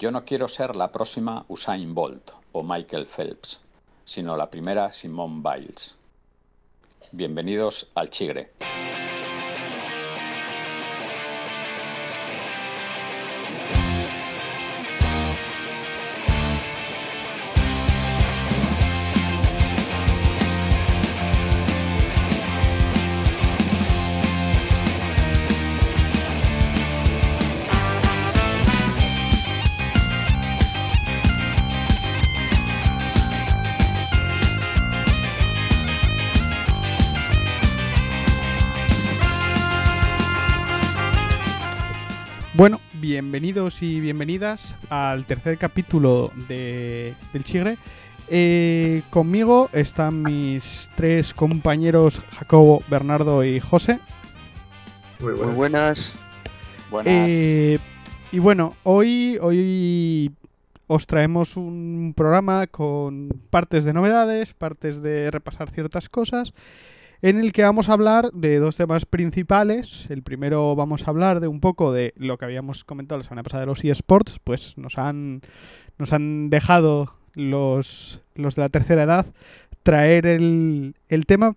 Yo no quiero ser la próxima Usain Bolt o Michael Phelps, sino la primera Simone Biles. Bienvenidos al Chigre. Bienvenidos y bienvenidas al tercer capítulo de, del Chigre. Eh, conmigo están mis tres compañeros Jacobo, Bernardo y José. Muy buenas. Buenas. Eh, y bueno, hoy, hoy os traemos un programa con partes de novedades, partes de repasar ciertas cosas, en el que vamos a hablar de dos temas principales. El primero vamos a hablar de un poco de lo que habíamos comentado la semana pasada de los eSports, pues nos han, nos han dejado los, los de la tercera edad traer el, el tema.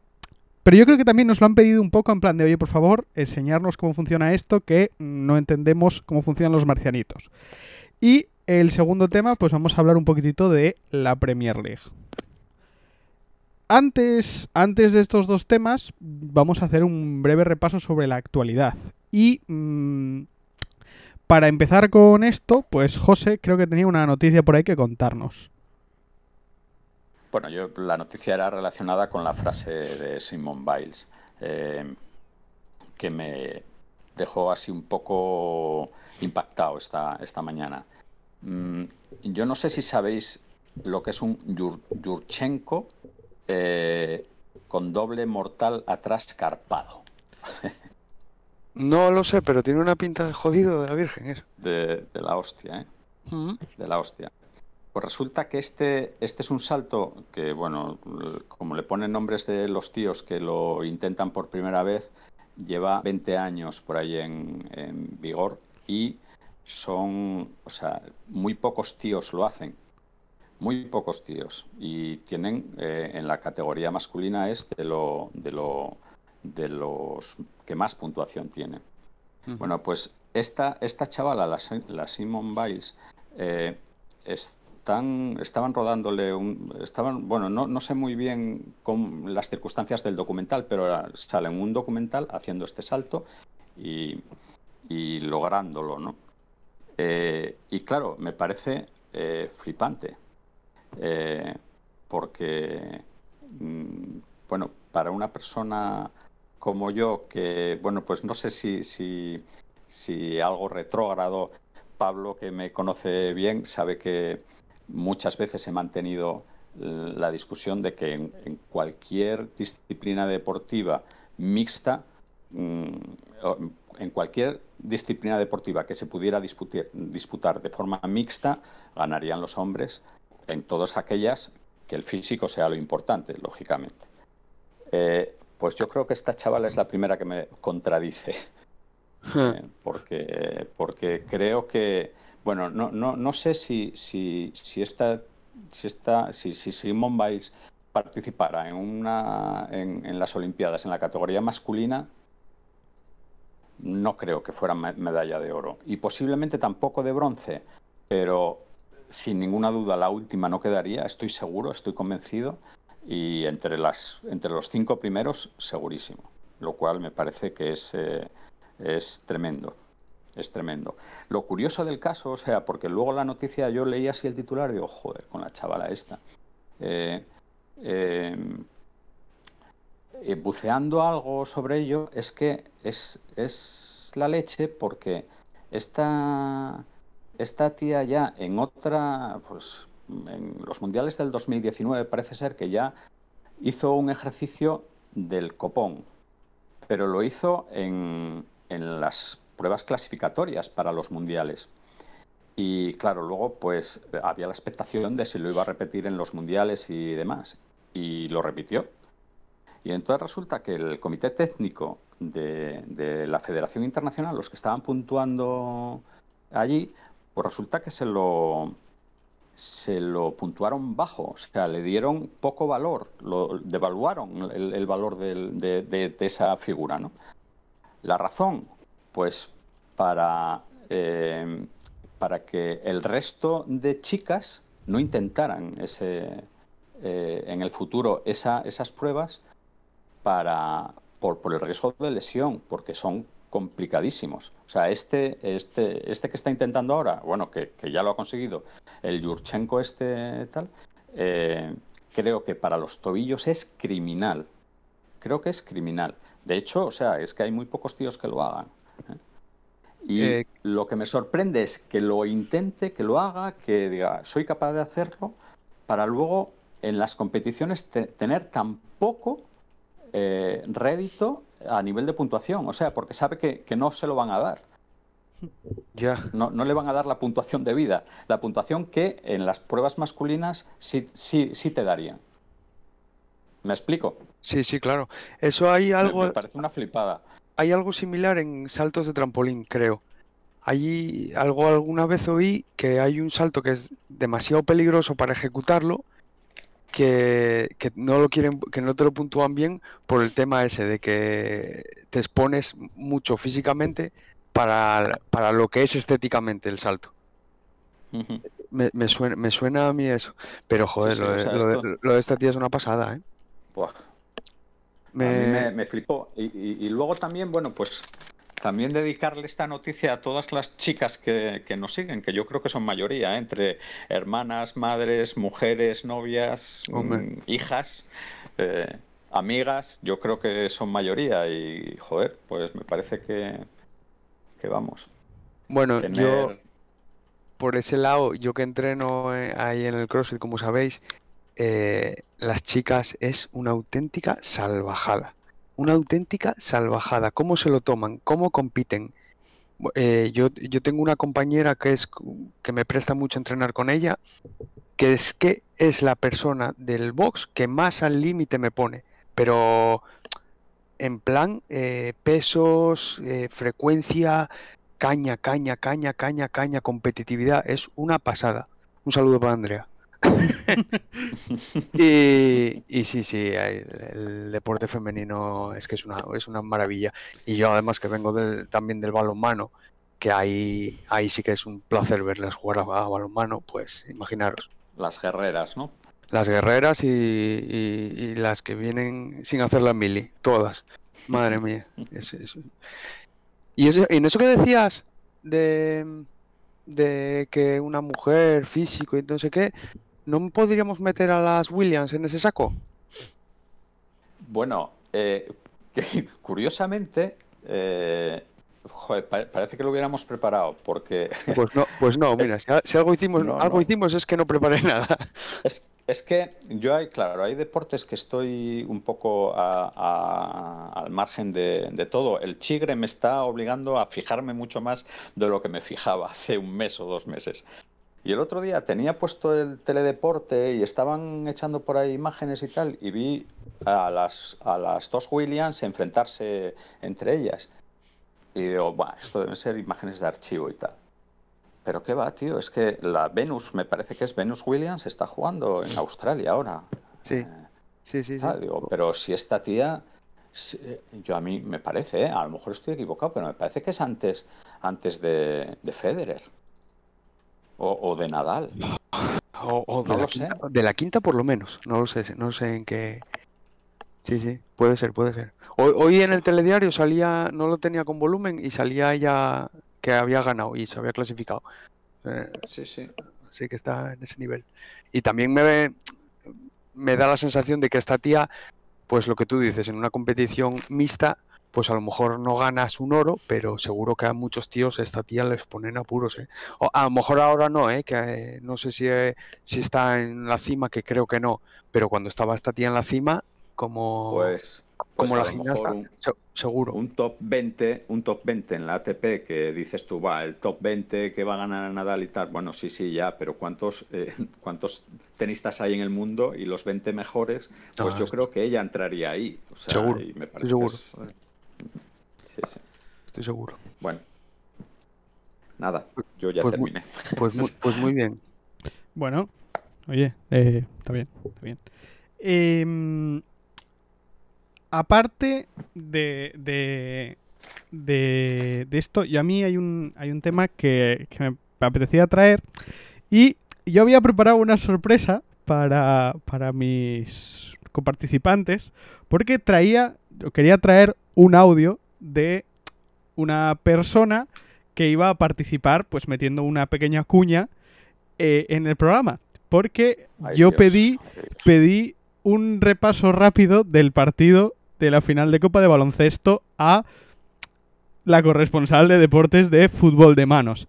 Pero yo creo que también nos lo han pedido un poco en plan de, oye, por favor, enseñarnos cómo funciona esto, que no entendemos cómo funcionan los marcianitos. Y el segundo tema, pues vamos a hablar un poquitito de la Premier League. Antes, antes de estos dos temas, vamos a hacer un breve repaso sobre la actualidad. Y mm, para empezar con esto, pues José creo que tenía una noticia por ahí que contarnos. Bueno, yo la noticia era relacionada con la frase de Simone Biles, eh, que me dejó así un poco impactado esta, esta mañana. Mm, yo no sé si sabéis lo que es un Yur- Yurchenko eh, con doble mortal atrás carpado. No lo sé, pero tiene una pinta de jodido de la Virgen eso. De, de la hostia, ¿eh? De la hostia. Pues resulta que este, este es un salto que, bueno, como le ponen nombres de los tíos que lo intentan por primera vez, lleva 20 años por ahí en, en vigor y son, o sea, muy pocos tíos lo hacen. Muy pocos tíos. Y tienen, eh, en la categoría masculina es de, lo, de, lo, de los que más puntuación tienen. Bueno, pues esta, esta chavala, la, la Simone Biles, eh, están, estaban rodándole un. Estaban, bueno, no, no sé muy bien con las circunstancias del documental, pero era- sale en un documental haciendo este salto y, y lográndolo, ¿no? Eh, y claro, me parece eh, flipante, eh, porque, mm, bueno, para una persona como yo, que, bueno, pues no sé si, si, algo retrógrado, Pablo, que me conoce bien, sabe que muchas veces he mantenido la discusión de que en, cualquier disciplina deportiva mixta, mm, en cualquier disciplina deportiva que se pudiera disputar de forma mixta, ganarían los hombres en todas aquellas que el físico sea lo importante, lógicamente. Eh, pues yo creo que esta chavala es la primera que me contradice, eh, porque, porque creo que, bueno, no, no, no sé si, si, si esta, si esta, si, si Simone Biles participara en una en, en las Olimpiadas en la categoría masculina, no creo que fuera me- medalla de oro. Y posiblemente tampoco de bronce, pero sin ninguna duda la última no quedaría, estoy seguro, estoy convencido, y entre, las, entre los cinco primeros, segurísimo, lo cual me parece que es, eh, es tremendo. Es tremendo. Lo curioso del caso, o sea, porque luego la noticia yo leí así el titular y digo, joder, con la chavala esta. Eh, eh, buceando algo sobre ello, es que es, es la leche porque esta, esta tía ya en otra, pues en los mundiales del 2019 parece ser que ya hizo un ejercicio del copón, pero lo hizo en, en las pruebas clasificatorias para los mundiales. Y claro, luego pues había la expectación de si lo iba a repetir en los mundiales y demás. Y lo repitió. Y entonces resulta que el comité técnico de, de la Federación Internacional, los que estaban puntuando allí, Pues resulta que se lo, se lo puntuaron bajo, o sea, le dieron poco valor, lo devaluaron el, valor de, esa figura. ¿no? La razón, pues para, eh, para que el resto de chicas no intentaran ese, eh, en el futuro esas pruebas para, por, por el riesgo de lesión, porque son complicadísimos. O sea, este, este, este que está intentando ahora, bueno, que, ya lo ha conseguido, el Yurchenko este tal, eh, creo que para los tobillos es criminal. Creo que es criminal. De hecho, o sea, es que hay muy pocos tíos que lo hagan. ¿eh? Y eh, lo que me sorprende es que lo intente, que lo haga, que diga, soy capaz de hacerlo, para luego en las competiciones tener tan poco rédito a nivel de puntuación, o sea, porque sabe que, no se lo van a dar. Ya. No, no, le van a dar la puntuación de vida, la puntuación que en las pruebas masculinas sí, sí, sí te darían. ¿Me explico? Sí, sí, claro. Eso hay algo. Me, parece una flipada. Hay algo similar en saltos de trampolín, creo. Hay algo alguna vez oí que hay un salto que es demasiado peligroso para ejecutarlo que, no lo quieren, que no te lo puntúan bien por el tema ese de que te expones mucho físicamente para, para lo que es estéticamente el salto. me, me, suena, me suena a mí eso. Pero joder, lo, de, esta tía es una pasada, ¿eh? Me... A mí me, flipó. y, luego también, bueno, pues también dedicarle esta noticia a todas las chicas que, nos siguen, que yo creo que son mayoría, ¿eh? entre hermanas, madres, mujeres, novias, mm, hijas, eh, amigas, yo creo que son mayoría y, joder, pues me parece que, que vamos. Bueno, yo por ese lado, yo que entreno eh, ahí en el CrossFit, como sabéis, las chicas es una auténtica salvajada una auténtica salvajada. ¿Cómo se lo toman? ¿Cómo compiten? Eh, yo, yo, tengo una compañera que es que me presta mucho entrenar con ella, que es que es la persona del box que más al límite me pone, pero en plan eh, pesos, eh, frecuencia, caña, caña, caña, caña, caña, competitividad, es una pasada. Un saludo para Andrea. y, sí, sí, el, deporte femenino es que es una, es una maravilla. Y yo además que vengo también del balonmano, que ahí, ahí sí que es un placer verlas jugar a, balonmano, pues imaginaros. Las guerreras, ¿no? Las guerreras y, las que vienen sin hacer la mili, todas. Madre mía. Y, eso, y en eso que decías de, de que una mujer físico y no sé qué, ¿no podríamos meter a las Williams en ese saco? Bueno, eh, curiosamente, eh, parece que lo hubiéramos preparado, porque... Pues no, pues no mira, si, algo, hicimos, algo hicimos es que no preparé nada. Es, que yo hay, claro, hay deportes que estoy un poco al margen de, de, todo. El chigre me está obligando a fijarme mucho más de lo que me fijaba hace un mes o dos meses. Y el otro día tenía puesto el teledeporte y estaban echando por ahí imágenes y tal, y vi a las, a las dos Williams enfrentarse entre ellas. Y digo, bueno, esto deben ser imágenes de archivo y tal. Pero qué va, tío, es que la Venus, me parece que es Venus Williams, está jugando en Australia ahora. Sí, eh, sí, sí. sí. Digo, pero si esta tía, yo a mí me parece, ¿eh? a lo mejor estoy equivocado, pero me parece que es antes, antes de, de Federer. O, de Nadal. O, de, la quinta, de, la quinta, por lo menos. No lo sé, no sé en qué. Sí, sí, puede ser, puede ser. Hoy, en el telediario salía, no lo tenía con volumen y salía ella que había ganado y se había clasificado. Eh, sí, sí. Sí que está en ese nivel. Y también me, me da la sensación de que esta tía, pues lo que tú dices, en una competición mixta, pues a lo mejor no ganas un oro, pero seguro que a muchos tíos esta tía les ponen apuros, ¿eh? O a lo mejor ahora no, ¿eh? Que eh, no sé si, eh, si está en la cima, que creo que no, pero cuando estaba esta tía en la cima, como, pues, pues como la gimnasta, seguro. Un top 20, un top 20 en la ATP que dices tú, va, el top 20 que va a ganar a Nadal y tal, bueno, sí, sí, ya, pero ¿cuántos, cuántos tenistas hay en el mundo y los 20 mejores? Pues yo creo que ella entraría ahí. seguro, me parece seguro. Estoy seguro. Bueno. nada, yo ya Pues terminé. Pues muy, pues muy bien. Bueno, oye, eh, está bien, está bien. Em, aparte de, de, de, de esto, y a mí hay un, hay un tema que, que me apetecía traer. Y yo había preparado una sorpresa para, para mis coparticipantes, porque traía, o quería traer un audio de una persona que iba a participar, pues metiendo una pequeña cuña eh, en el programa. Porque Ay, yo Dios, pedí, pedí un repaso rápido del partido de la final de Copa de Baloncesto a la corresponsal de deportes de fútbol de manos.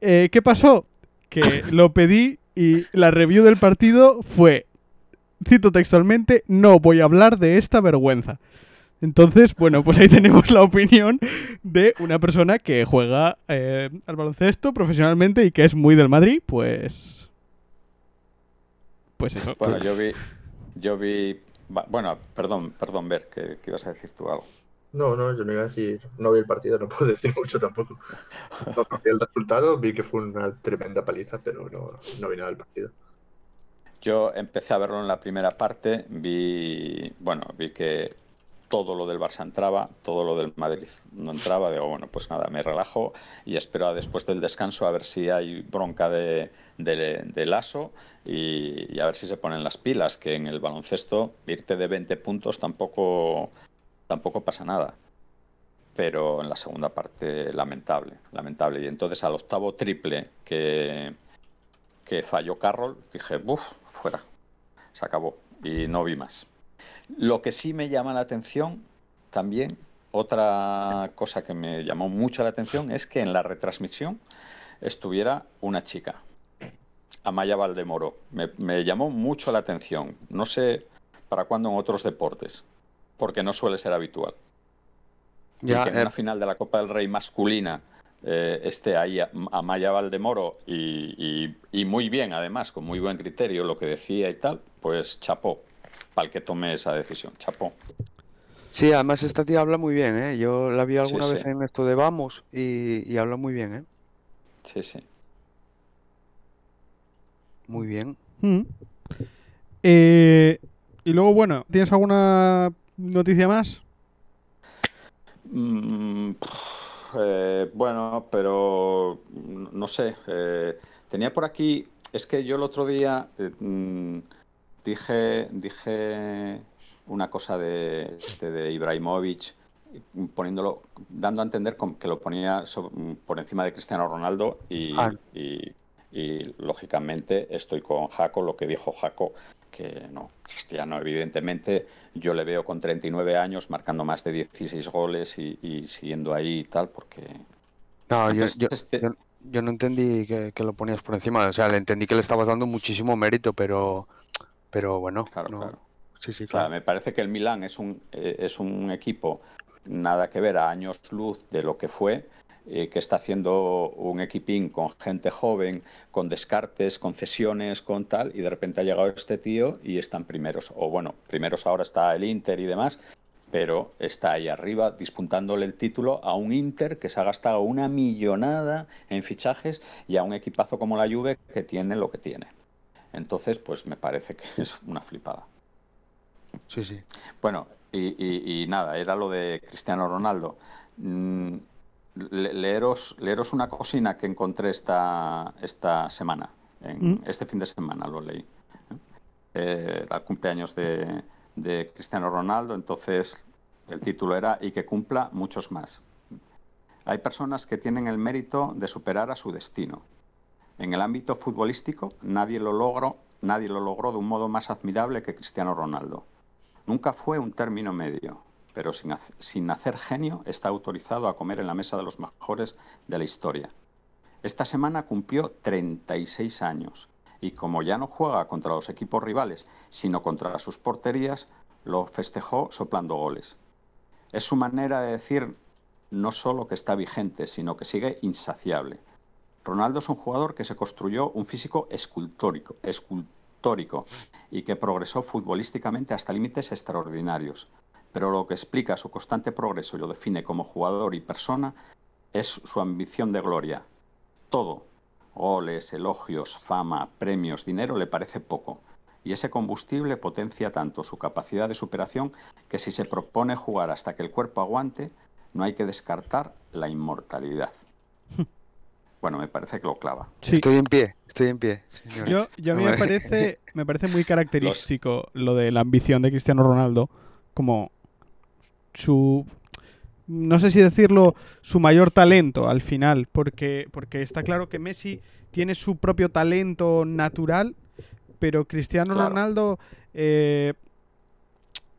Eh, ¿Qué pasó? Que lo pedí y la review del partido fue, cito textualmente, no voy a hablar de esta vergüenza. Entonces, bueno, pues ahí tenemos la opinión de una persona que juega eh, al baloncesto profesionalmente y que es muy del Madrid, pues... Pues eso. Bueno, yo vi, yo vi, bueno, perdón, perdón, Ver, que, que ibas a decir tú algo. No, no, yo no iba a decir, no vi el partido, no puedo decir mucho tampoco. No vi el resultado, vi que fue una tremenda paliza, pero no, no vi nada del partido. Yo empecé a verlo en la primera parte, vi, bueno, vi que todo lo del Barça entraba, todo lo del Madrid no entraba, digo, bueno, pues nada, me relajo y espero después del descanso a ver si hay bronca de, de, Lasso y, a ver si se ponen las pilas, que en el baloncesto irte de 20 puntos tampoco, tampoco pasa nada. Pero en la segunda parte, lamentable, lamentable. Y entonces al octavo triple que, que falló Carroll, dije, buf, fuera, se acabó y no vi más. Lo que sí me llama la atención también, otra cosa que me llamó mucho la atención es que en la retransmisión estuviera una chica, Amaya Valdemoro. Me, me llamó mucho la atención. No sé para cuándo en otros deportes, porque no suele ser habitual. Ya, y que en eh, una final de la Copa del Rey masculina eh, esté ahí Amaya Valdemoro y, y- y muy bien, además, con muy buen criterio lo que decía y tal, pues chapó, para el que tome esa decisión, chapó. sí, además esta tía habla muy bien, ¿eh? Yo la vi alguna Sí, vez sí. en esto de Vamos y, y habla muy bien, ¿eh? Sí, sí. Muy bien. Mm. Eh, y luego, bueno, ¿tienes alguna noticia más? Mm, eh, bueno, pero no sé. eh, tenía por aquí, es que yo el otro día eh, mm, dije, dije una cosa de, este, de Ibrahimovic, poniéndolo, dando a entender que lo ponía por encima de Cristiano Ronaldo y, Ah. y- y, lógicamente estoy con Jaco, lo que dijo Jaco, que no, Cristiano evidentemente yo le veo con 39 años marcando más de 16 goles y, y siguiendo ahí y tal, porque... No, yo, yo, este- yo- yo no entendí que, que lo ponías por encima. O sea, le entendí que le estabas dando muchísimo mérito, pero, pero bueno, Claro, no. claro. Sí, sí, O sea, claro. me parece que el Milan es un, eh, es un equipo nada que ver a años luz de lo que fue, eh, que está haciendo un equipín con gente joven, con descartes, con cesiones, con tal, y de repente ha llegado este tío y están primeros. O bueno, primeros ahora está el Inter y demás, pero está ahí arriba dispuntándole el título a un Inter que se ha gastado una millonada en fichajes y a un equipazo como la Juve que tiene lo que tiene. Entonces, pues me parece que es una flipada. Sí, sí. Bueno, y, y- y nada, era lo de Cristiano Ronaldo. Mm, le- leeros, leeros una cocina que encontré esta, esta semana, en, Mm. este fin de semana lo leí. ¿eh? Eh, el cumpleaños de, de Cristiano Ronaldo, entonces el título era Y que cumpla muchos más. Hay personas que tienen el mérito de superar a su destino. En el ámbito futbolístico, nadie lo logró, nadie lo logró de un modo más admirable que Cristiano Ronaldo. Nunca fue un término medio, pero sin, sin nacer genio está autorizado a comer en la mesa de los mejores de la historia. Esta semana cumplió 36 años y como ya no juega contra los equipos rivales, sino contra sus porterías, lo festejó soplando goles. Es su manera de decir no solo que está vigente, sino que sigue insaciable. Ronaldo es un jugador que se construyó un físico escultórico, escultórico y que progresó futbolísticamente hasta límites extraordinarios. Pero lo que explica su constante progreso y lo define como jugador y persona es su ambición de gloria, todo, goles, elogios, fama, premios, dinero, le parece poco. Y ese combustible potencia tanto su capacidad de superación que si se propone jugar hasta que el cuerpo aguante, no hay que descartar la inmortalidad. Bueno, me parece que lo clava. Estoy en pie, estoy en pie. Yo, a mí me parece, me parece muy característico lo de la ambición de Cristiano Ronaldo como su no sé si decirlo su mayor talento al final, porque, porque está claro que Messi tiene su propio talento natural, pero Cristiano Ronaldo, eh,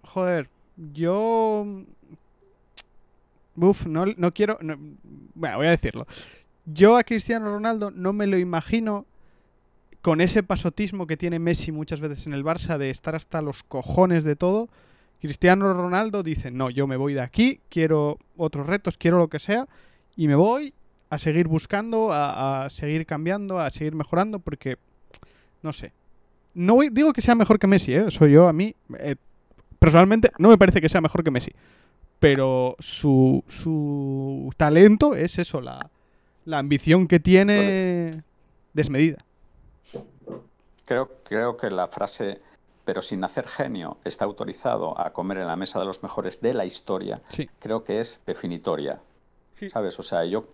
joder, yo, uf, no, no quiero, bueno, voy a decirlo. Yo a Cristiano Ronaldo no me lo imagino con ese pasotismo que tiene Messi muchas veces en el Barça de estar hasta los cojones de todo. Cristiano Ronaldo dice, no, yo me voy de aquí, quiero otros retos, quiero lo que sea, y me voy a seguir buscando, a, seguir cambiando, a seguir mejorando, porque, no sé. No digo que sea mejor que Messi, ¿eh? Soy yo, a mí, eh, personalmente, no me parece que sea mejor que Messi. Pero su, su talento es eso, la, la ambición que tiene desmedida. Creo, creo que la frase pero sin hacer genio está autorizado a comer en la mesa de los mejores de la historia, creo que es definitoria. ¿Sabes? O sea, yo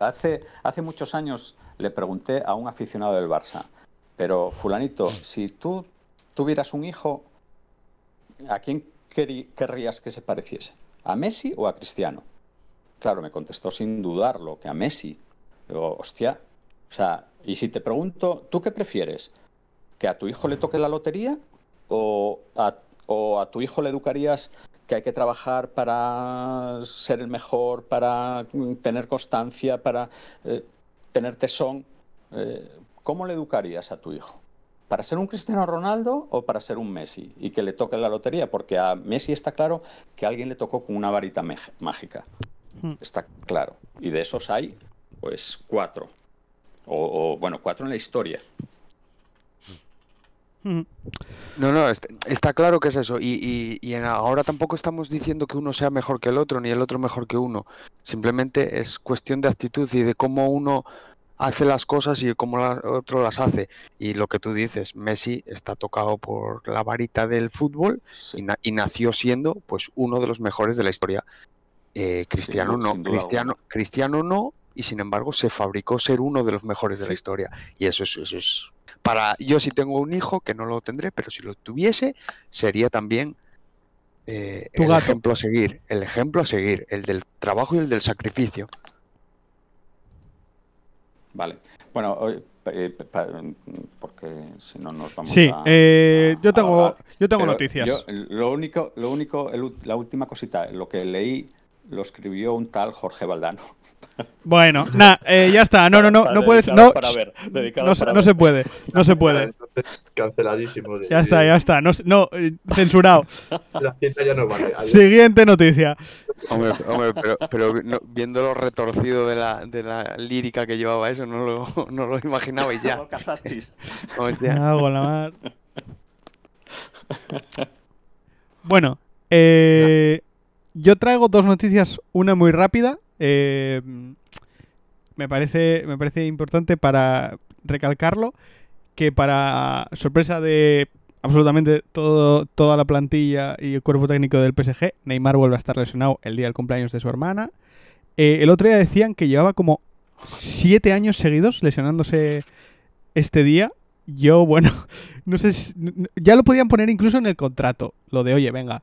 hace, hace muchos años le pregunté a un aficionado del Barça, pero fulanito, si tú tuvieras un hijo, ¿a quién querrías que se pareciese? ¿A Messi o a Cristiano? Claro, me contestó sin dudarlo, que a Messi. Digo, hostia. O sea, y si te pregunto, ¿tú qué prefieres? ¿Que a tu hijo le toque la lotería? ¿O a, tu hijo le educarías que hay que trabajar para ser el mejor, para tener constancia, para eh, tener tesón? Eh, ¿Cómo le educarías a tu hijo? ¿Para ser un Cristiano Ronaldo o para ser un Messi? Y que le toque la lotería, porque a Messi está claro que alguien le tocó con una varita mágica. Hmm. Está claro. Y de esos hay, pues, cuatro. O, bueno, cuatro en la historia. Hmm. No, no, está, claro que es eso. Y, y, ahora tampoco estamos diciendo que uno sea mejor que el otro, ni el otro mejor que uno. Simplemente es cuestión de actitud y de cómo uno hace las cosas y cómo el otro las hace. Y lo que tú dices, Messi está tocado por la varita del fútbol y, y, nació siendo pues uno de los mejores de la historia. Eh, Cristiano no, Cristiano, Cristiano no, y sin embargo se fabricó ser uno de los mejores de la historia. Y eso es, eso es para yo si tengo un hijo, que no lo tendré, pero si lo tuviese, sería también eh, el ejemplo a seguir, el ejemplo a seguir, el del trabajo y el del sacrificio. Vale. Bueno, eh, porque si no nos vamos sí, eh, yo tengo, yo tengo noticias. lo único, lo único, la última cosita, lo que leí lo escribió un tal Jorge Valdano. Bueno, nada, eh, ya está. No, no, no, no puedes. No, no, se puede, no se puede. Canceladísimo. Ya está, ya está. No, no eh, censurado. La ya no vale. Siguiente noticia. Hombre, hombre pero, pero viendo lo retorcido de la, de la lírica que llevaba eso, no lo, no lo imaginabais ya. lo cazasteis. Hago la mar. Bueno, eh, yo traigo dos noticias, una muy rápida. Eh, me, parece, me parece importante para recalcarlo que para sorpresa de absolutamente todo, toda la plantilla y el cuerpo técnico del PSG, Neymar vuelve a estar lesionado el día del cumpleaños de su hermana. Eh, el otro día decían que llevaba como siete años seguidos lesionándose este día. Yo, bueno, no sé si, ya lo podían poner incluso en el contrato, lo de, oye, venga,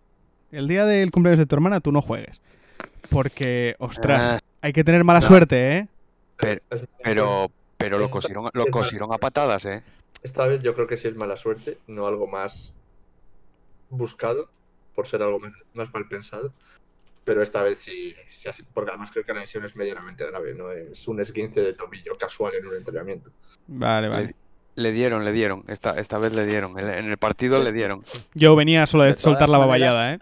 el día del cumpleaños de tu hermana tú no juegues. Porque, ostras, ah. hay que tener mala suerte, ¿eh? Pero, pero, lo, cosieron, lo cosieron a patadas, ¿eh? Esta vez yo creo que sí es mala suerte, no algo más buscado, por ser algo más mal pensado. Pero esta vez sí, porque además creo que la lesión es medianamente grave, no es un esguince de tobillo casual en un entrenamiento. Vale, vale. Le dieron, le dieron. Esta, esta vez le dieron. En el partido le dieron. Yo venía solo de, soltar la baballada, ¿eh?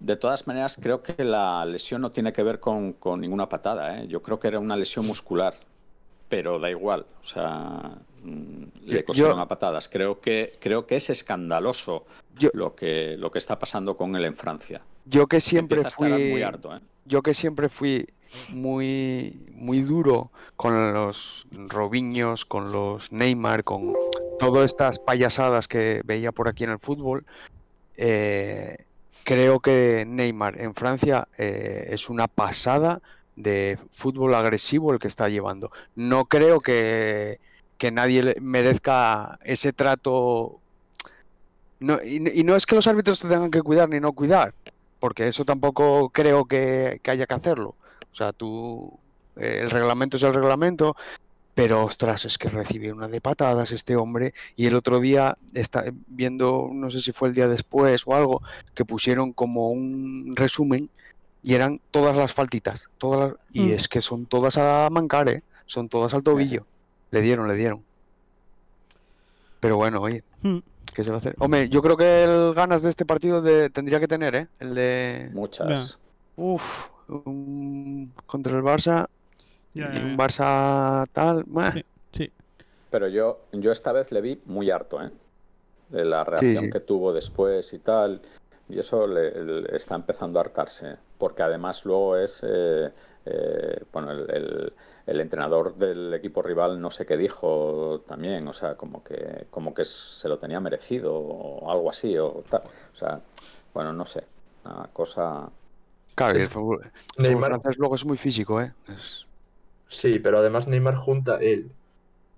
De todas maneras, creo que la lesión no tiene que ver con, ninguna patada. ¿eh? Yo creo que era una lesión muscular, pero da igual. O sea, mm, le cosieron a patadas. Creo que, creo que es escandaloso lo, que, lo que está pasando con él en Francia. Yo que siempre fui... muy harto, ¿eh? yo que siempre fui muy, muy duro con los Robiños, con los Neymar, con todas estas payasadas que veía por aquí en el fútbol, eh, creo que Neymar en Francia eh, es una pasada de fútbol agresivo el que está llevando. No creo que, que nadie merezca ese trato. No, y, no es que los árbitros te tengan que cuidar ni no cuidar, porque eso tampoco creo que, haya que hacerlo. O sea, tú, eh, el reglamento es el reglamento, pero ostras, es que recibió una de patadas este hombre. Y el otro día, está viendo, no sé si fue el día después o algo, que pusieron como un resumen y eran todas las faltitas. Todas y mm. es que son todas a mancar, ¿eh? Son todas al tobillo. Le dieron, le dieron. Pero bueno, oye, mm. ¿qué se va a hacer? Hombre, yo creo que el ganas de este partido de, tendría que tener, ¿eh? El de. Muchas. Uf, contra el Barça. Y un Barça tal. Sí, Pero yo, yo esta vez le vi muy harto, ¿eh? De la reacción que tuvo después y tal. Y eso le, está empezando a hartarse, porque además luego es, eh, eh, bueno, el, el, entrenador del equipo rival no sé qué dijo también, o sea, como que, como que se lo tenía merecido o algo así, o tal. O sea, bueno, no sé, una cosa... Claro, el fútbol, Neymar... luego es muy físico, ¿eh? Sí, pero además Neymar junta el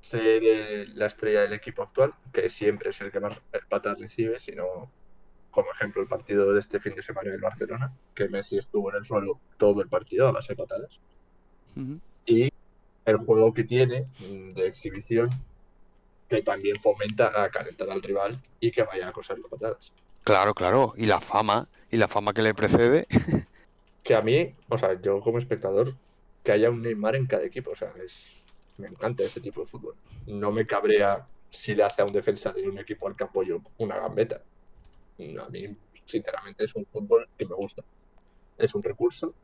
ser la estrella del equipo actual, que siempre es el que más patas recibe, sino como ejemplo el partido de este fin de semana del Barcelona, que Messi estuvo en el suelo todo el partido a base de patadas. Y el juego que tiene mm, de exhibición, que también fomenta a calentar al rival y que vaya a coser las patadas. Claro, claro. Y la fama, y la fama que le precede. que a mí, o sea, yo como espectador, que haya un Neymar en cada equipo, o sea, es, me encanta este tipo de fútbol. No me cabrea si le hace a un defensa de un equipo al que apoyo una gambeta a mí, sinceramente, es un fútbol que me gusta. Es un recurso.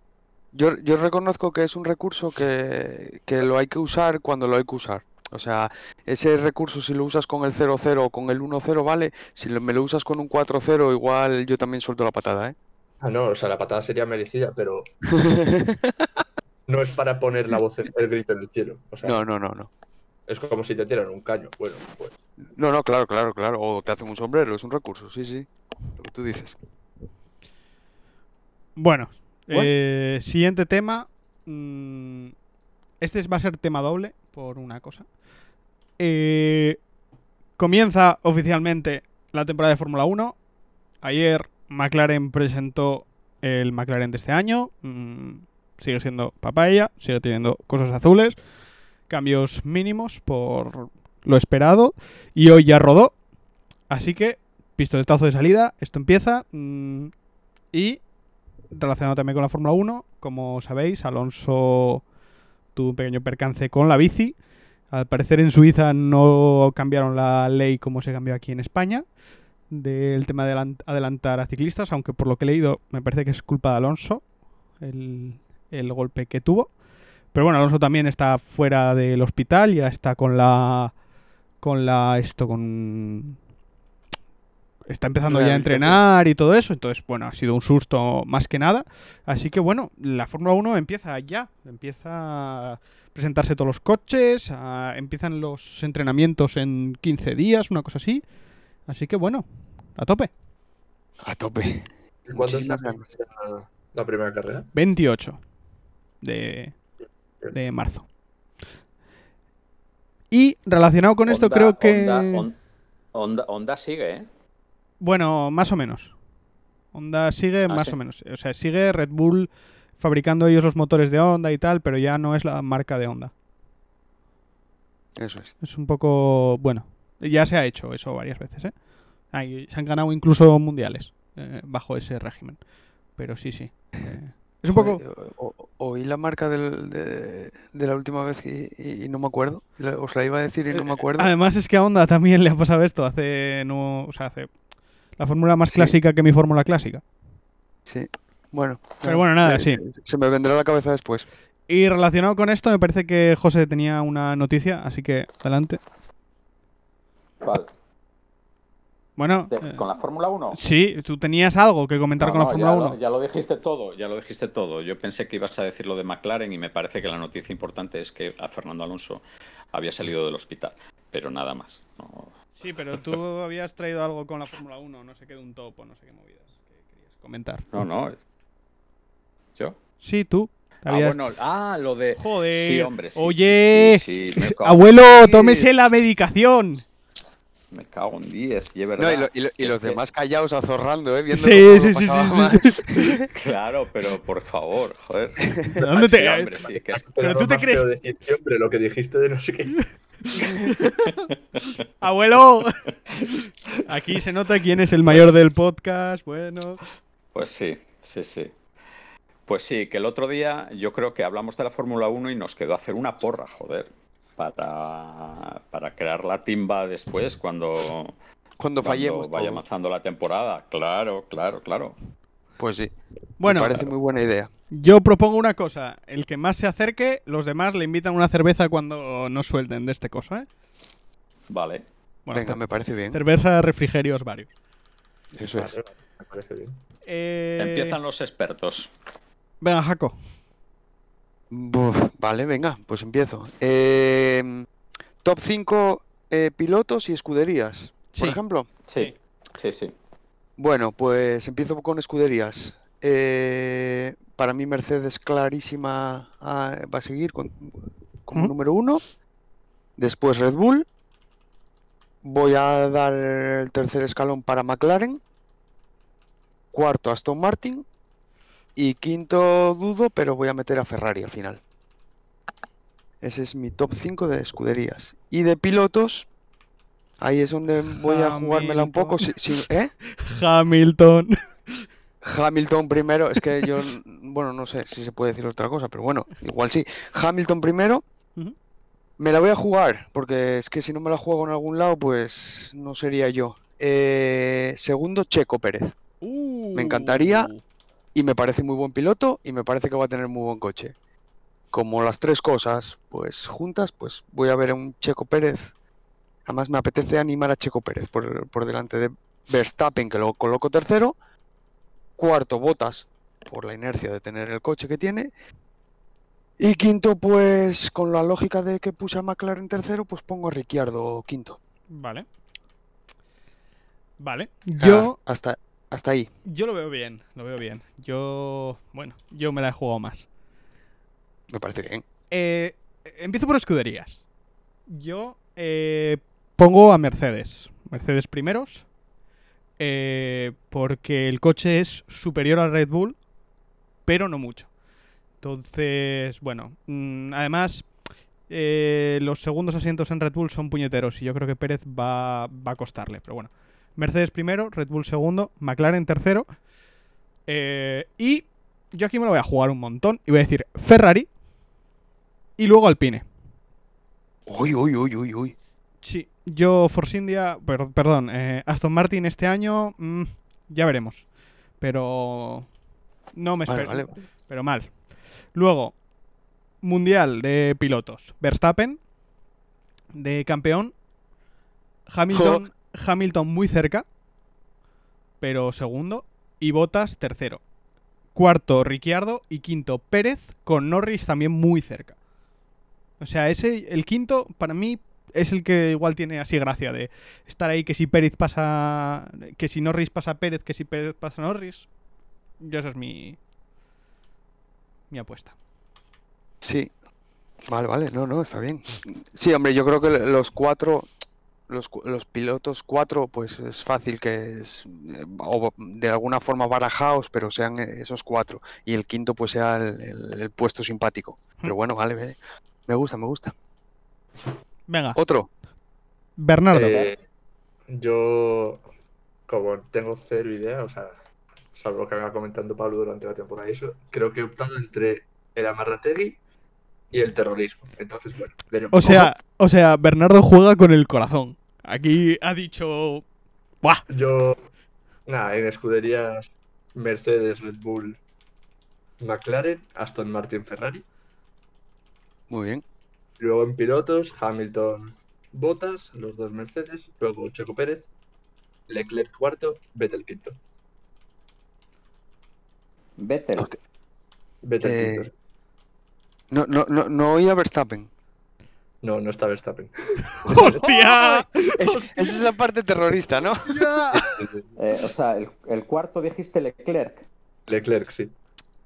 Yo, reconozco que es un recurso que, lo hay que usar cuando lo hay que usar. O sea, ese recurso si lo usas con el 0-0 o con el 1-0, vale. Si me lo usas con un 4-0, igual yo también suelto la patada, ¿eh? Ah, no, o sea, la patada sería merecida, pero no es para poner la voz, el grito en el cielo. no, no, no, no. Es como si te tiran un caño. Bueno, pues. No, no, claro, claro, claro. O te hacen un sombrero, es un recurso, sí, sí. Lo que tú dices. Bueno, eh, siguiente tema. Mm, este va a ser tema doble, por una cosa. Eh, comienza oficialmente la temporada de Fórmula 1. Ayer McLaren presentó el McLaren de este año. Sigue siendo papaya, sigue teniendo cosas azules cambios mínimos por lo esperado y hoy ya rodó. Así que, pistoletazo de salida, esto empieza. Mm, y relacionado también con la Fórmula 1, como sabéis, Alonso tuvo un pequeño percance con la bici. Al parecer en Suiza no cambiaron la ley como se cambió aquí en España del tema de adelantar a ciclistas, aunque por lo que he leído me parece que es culpa de Alonso el, el golpe que tuvo. Pero bueno, Alonso también está fuera del hospital, ya está con la. con la. esto, con. Está empezando ya a entrenar y todo eso, entonces, bueno, ha sido un susto más que nada. Así que, bueno, la Fórmula 1 empieza ya, empieza a presentarse todos los coches, empiezan los entrenamientos en 15 días, una cosa así. Así que, bueno, a tope. A tope. ¿Cuándo es la, la primera carrera? 28 de, de marzo. Y relacionado con esto, creo que. Honda, sigue, ¿eh? Bueno, más o menos. Honda sigue ah, más o menos. O sea, sigue Red Bull fabricando ellos los motores de Honda y tal, pero ya no es la marca de Honda. Eso es. Es un poco. Bueno, ya se ha hecho eso varias veces, ¿eh? se han ganado incluso mundiales eh, bajo ese régimen. Pero sí, sí. Eh, es un poco. oí la marca de, la última vez y, no me acuerdo. Os la iba a decir y no me acuerdo. Además, es que a Honda también le ha pasado esto. Hace. No, o sea, hace. La fórmula más clásica que mi fórmula clásica. Sí. Bueno. Pero bueno, nada, sí. Se me vendrá a la cabeza después. Y relacionado con esto, me parece que José tenía una noticia, así que adelante. ¿Cuál? Bueno, De- eh, ¿Con la Fórmula 1? sí, tú tenías algo que comentar No, con la no, Fórmula ya 1. Lo, ya lo dijiste todo, ya lo dijiste todo. Yo pensé que ibas a decir lo de McLaren y me parece que la noticia importante es que a Fernando Alonso había salido del hospital, pero nada más. No, Sí, pero tú habías traído algo con la Fórmula 1, no sé qué de un topo, no sé qué movidas que querías comentar. no. no. ¿Yo? Sí, tú. Ah, bueno, ah, lo de... Joder. Sí, hombre, sí, Oye, sí, abuelo, 10. tómese la medicación. Me cago en 10, y es No, verdad. y, lo- y lo- y Es los que- demás callados azorrando, ¿eh? Viendo Sí, sí, sí, pasaba sí, mal. Claro, pero por favor, joder. ¿De dónde te- Sí, hombre, sí, que es- Pero tú te crees- "Sí, hombre, lo que dijiste de no sé qué. Abuelo. Aquí se nota quién es el mayor del podcast. Bueno. Pues sí, sí, sí. Pues sí, que el otro día yo creo que hablamos de la Fórmula 1 y nos quedó hacer una porra, joder, para, para crear la timba después cuando, Cuando cuando fallemos vaya todo. avanzando la temporada. Claro, claro, claro. Pues sí. Bueno, Me parece muy buena idea. yo propongo una cosa. El que más se acerque, los demás le invitan una cerveza cuando nos suelten de este cosa, ¿eh? Vale. Bueno, Venga, me parece bien. cerveza, refrigerios varios. Eso es. Me parece bien. Eh, Empiezan los expertos. Venga, Jaco. Buf, vale, venga, pues empiezo. Eh, top 5 pilotos y escuderías, por ejemplo. Sí, sí, sí. Bueno, pues empiezo con escuderías. Eh, para mí Mercedes clarísima ah, va a seguir con- como número uno. Después Red Bull. Voy a dar el tercer escalón para McLaren. Cuarto Aston Martin. Y quinto dudo, pero voy a meter a Ferrari al final. Ese es mi top 5 de escuderías. Y de pilotos, ahí es donde voy a jugármela un poco. si- si- ¿eh? Hamilton. Hamilton primero, es que yo, bueno, no sé si se puede decir otra cosa, pero bueno, igual sí. Hamilton primero, me la voy a jugar, porque es que si no me la juego en algún lado, pues no sería yo. Eh, segundo, Checo Pérez. Me encantaría. Y me parece muy buen piloto y me parece que va a tener muy buen coche. Como las tres cosas, pues juntas, pues voy a ver a un Checo Pérez. Además me apetece animar a Checo Pérez por, por delante de Verstappen, que lo coloco tercero. Cuarto, Botas, por la inercia de tener el coche que tiene. Y quinto, pues con la lógica de que puse a McLaren tercero, pues pongo a Ricciardo quinto. Vale. Vale. Yo, Hasta, hasta ahí. yo lo veo bien, lo veo bien. Yo, bueno, yo me la he jugado más. Me parece bien. Eh, empiezo por escuderías. Yo eh, pongo a Mercedes. Mercedes primeros. eh, porque el coche es superior al Red Bull, pero no mucho. Entonces, bueno, mm, además, eh, los segundos asientos en Red Bull son puñeteros y yo creo que Pérez va, va a costarle. Pero bueno, Mercedes primero, Red Bull segundo, McLaren tercero. eh, y yo aquí me lo voy a jugar un montón y voy a decir Ferrari y luego Alpine. Uy, uy, uy, uy, uy. Sí, yo Force India, per- perdón, eh, Aston Martin este año, mm, ya veremos. Pero no me Vale, espero. vale. Pero mal. Luego, Mundial de pilotos. Verstappen, de campeón. Hamilton, Hamilton muy cerca, pero segundo. Y Bottas tercero. Cuarto, Ricciardo. Y quinto, Pérez, con Norris también muy cerca. O sea, ese, el quinto, para mí, es el que igual tiene así gracia de estar ahí, que si Pérez pasa. Que si Norris pasa Pérez, que si Pérez pasa Norris. Yo esa es mi. Mi apuesta. Sí. Vale, vale, no, no, está bien. Sí, hombre, yo creo que los cuatro, los, cu- los pilotos cuatro, pues es fácil que es, eh, o de alguna forma barajaos, pero sean eh, esos cuatro. Y el quinto, pues sea el, el- el puesto simpático. Pero bueno, vale, vale. Me gusta, me gusta. Venga, Otro. Bernardo. Eh, yo, como tengo cero idea, o sea, salvo lo que venga comentando Pablo durante la temporada y eso, creo que he optado entre el Amarrategui y el terrorismo. Entonces, bueno, veremos. O sea, o sea, Bernardo juega con el corazón. Aquí ha dicho. ¡Buah! Yo, nada, en escuderías Mercedes, Red Bull, McLaren, Aston Martin, Ferrari. Muy bien. Luego en pilotos, Hamilton, Bottas, los dos Mercedes. Luego Checo Pérez. Leclerc cuarto, Vettel quinto. Vettel. Vettel Eh, quinto. No, no, no, no oía Verstappen. No, no está Verstappen. ¡Hostia! Es, es esa parte terrorista, ¿no? Eh, o sea, el, el cuarto dijiste Leclerc. Leclerc, sí.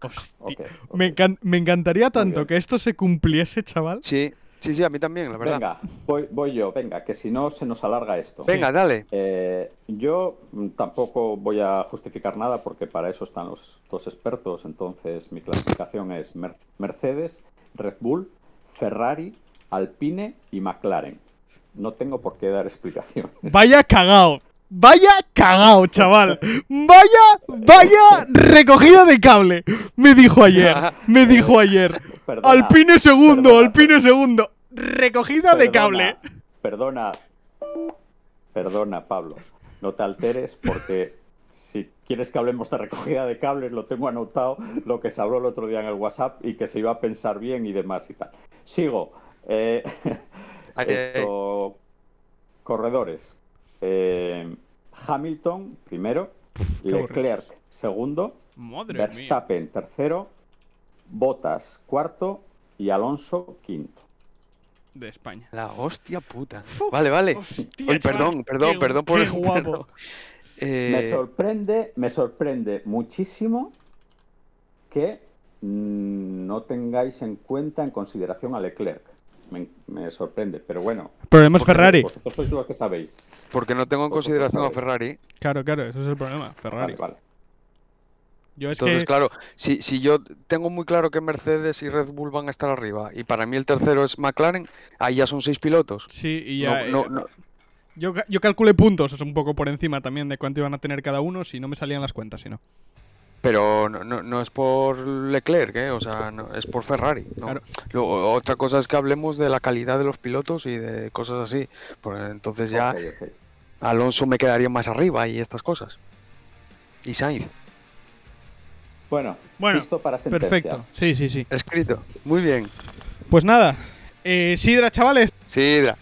Hostia. Me, encan- me encantaría tanto que esto se cumpliese, chaval. Sí, sí, sí, a mí también, la verdad. Venga, voy, voy yo, venga, que si no se nos alarga esto. Venga, dale. Eh, yo mm, tampoco voy a justificar nada porque para eso están los dos expertos. Entonces, mi clasificación es Mer- Mercedes, Red Bull, Ferrari, Alpine y McLaren. No tengo por qué dar explicación. Vaya cagao. Vaya cagao, chaval. Vaya, vaya recogida de cable. Me dijo ayer. Me dijo ayer. Perdona, Alpine segundo, perdona, Alpine segundo. Recogida de cable. Perdona, perdona, Pablo. No te alteres porque si quieres que hablemos de recogida de cables, lo tengo anotado, lo que se habló el otro día en el WhatsApp y que se iba a pensar bien y demás y tal. Sigo. Eh, Ay, ay, esto, corredores. Eh, Hamilton primero, Leclerc segundo, Madre mía. Verstappen tercero, Bottas cuarto y Alonso quinto. De España. La hostia puta. Vale, vale. Hostia, Oye, chaval, perdón, perdón, qué- perdón por qué el guapo. Eh, Me sorprende, me sorprende muchísimo que mm, no tengáis en cuenta, en consideración a Leclerc. Me, me sorprende, pero bueno. Problema es Ferrari. Vosotros sois los que sabéis. porque no tengo en Vosotros consideración a. Ferrari. Claro, claro, ese es el problema. Ferrari. Vale, vale. Yo es Entonces, que. claro, si, si yo tengo muy claro que Mercedes y Red Bull van a estar arriba y para mí el tercero es McLaren, ahí ya son seis pilotos. Sí, y No, ya. no, eh, no. Yo, yo calculé puntos, es un poco por encima también de cuánto iban a tener cada uno, si no me salían las cuentas, si no. Pero no, no, no es por Leclerc, ¿eh? o sea, no, es por Ferrari. ¿no? Claro. Luego, otra cosa es que hablemos de la calidad de los pilotos y de cosas así. Pues entonces ya. Alonso me quedaría más arriba y estas cosas. Y Sainz, Bueno, Bueno, listo para sentencia. Perfecto. Sí, sí, sí. escrito. Muy bien. Pues nada. Eh, Sidra, chavales. Sidra.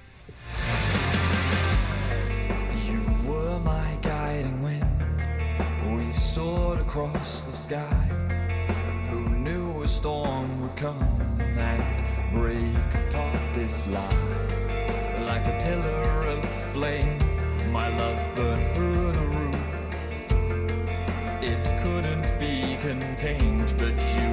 Contained, but you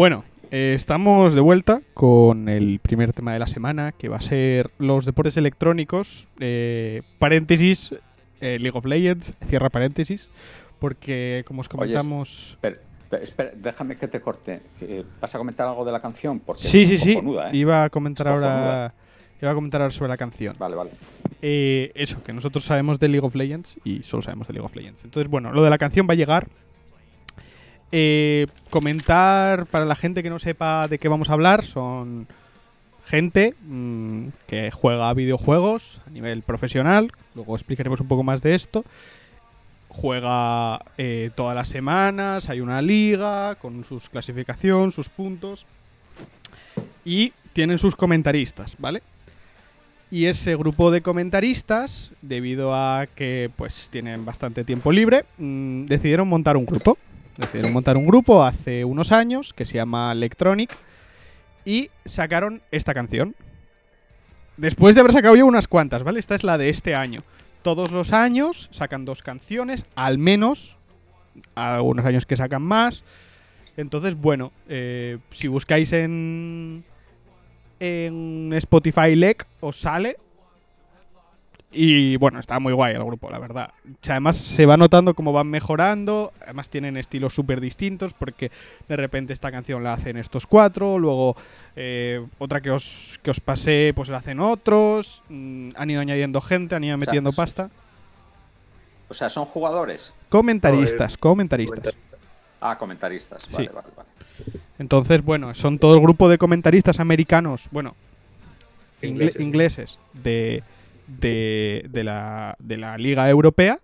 Bueno, eh, estamos de vuelta con el primer tema de la semana, que va a ser los deportes electrónicos. eh, paréntesis, eh, League of Legends, cierra paréntesis, porque como os Oye, comentamos... Espera, espera, déjame que te corte. que- ¿Vas a comentar algo de la canción? Porque Sí, sí, es sí. cojonuda, ¿eh? Iba a comentar ahora... Iba a comentar ahora sobre la canción. Vale, vale. Eh, eso, que nosotros sabemos de League of Legends y solo sabemos de League of Legends. Entonces, bueno, lo de la canción va a llegar. Eh, comentar para la gente que no sepa de qué vamos a hablar son gente mm, que juega videojuegos a nivel profesional. Luego explicaremos un poco más de esto. Juega eh, todas las semanas, hay una liga con sus clasificación, sus puntos. Y tienen sus comentaristas, ¿vale? Y ese grupo de comentaristas, debido a que pues tienen bastante tiempo libre, mm, decidieron montar un grupo. Decidieron montar un grupo hace unos años que se llama Electronic y sacaron esta canción. Después de haber sacado ya unas cuantas, ¿vale? Esta es la de este año. Todos los años sacan dos canciones, al menos. Algunos años que sacan más. Entonces, bueno, eh, si buscáis en, en Spotify LEC os sale. Y bueno, está muy guay el grupo, la verdad. O sea, además se va notando cómo van mejorando. Además tienen estilos súper distintos porque de repente esta canción la hacen estos cuatro. Luego eh, otra que os, que os pasé pues la hacen otros. mm, han ido añadiendo gente, han ido O sea, metiendo pasta. O sea, son jugadores. Comentaristas, comentaristas. Ah, comentaristas. Sí. Vale, vale, vale. Entonces, bueno, son todo el grupo de comentaristas americanos. Bueno, ingle- Ingleses. ingleses de, de, de la, de la Liga Europea,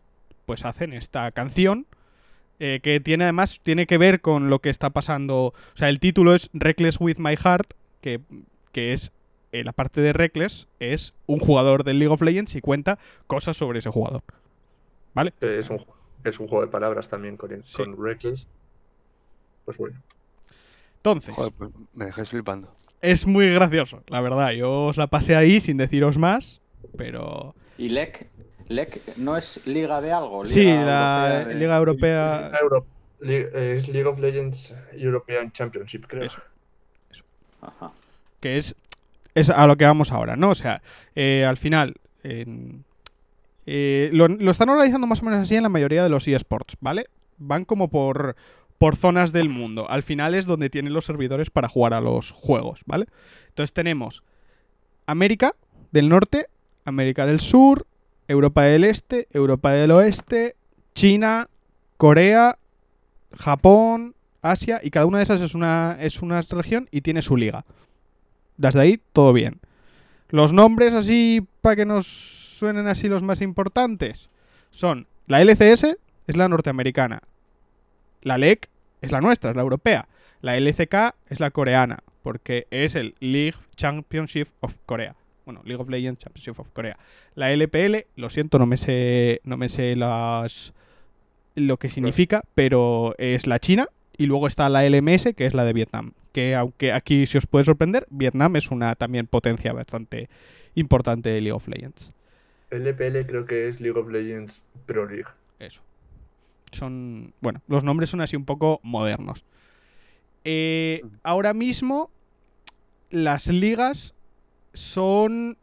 pues hacen esta canción eh, que tiene además tiene que ver con lo que está pasando. O sea, el título es Reckless with My Heart, que, que es eh, la parte de Reckless es un jugador del League of Legends y cuenta cosas sobre ese jugador. ¿Vale? Que Es un, es un juego de palabras también con, Sí. con Reckless. Pues bueno. Entonces, Joder, pues me dejáis flipando. es muy gracioso, la verdad. Yo os la pasé ahí sin deciros más, pero ¿Y LEC? ¿LEC no es liga de algo? sí, la Europea de- Liga Europea es League of Legends European Championship, creo. Eso. Ajá. que es, es a lo que vamos ahora, ¿no? O sea, eh, al final, en- eh, lo, lo están organizando más o menos así en la mayoría de los eSports, ¿vale? Van como por, por zonas del mundo. Al final es donde tienen los servidores para jugar a los juegos, ¿vale? Entonces tenemos América del Norte, América del Sur, Europa del Este, Europa del Oeste, China, Corea, Japón, Asia, y cada una de esas es una, es una región y tiene su liga. Desde ahí, todo bien. Los nombres así, para que nos suenen así los más importantes, son la LCS, es la norteamericana. La LEC es la nuestra, es la europea. La LCK es la coreana, porque es el League Championship of Korea. Bueno, League of Legends Championship of Korea. La LPL, lo siento, no me sé, no me sé las, lo que significa, pero es la China. Y luego está la LMS, que es la de Vietnam. Que aunque aquí si os puede sorprender, Vietnam es una también potencia bastante importante de League of Legends. LPL creo que es League of Legends Pro League. Eso. Son. Bueno, los nombres son así un poco modernos. Eh, ahora mismo, las ligas son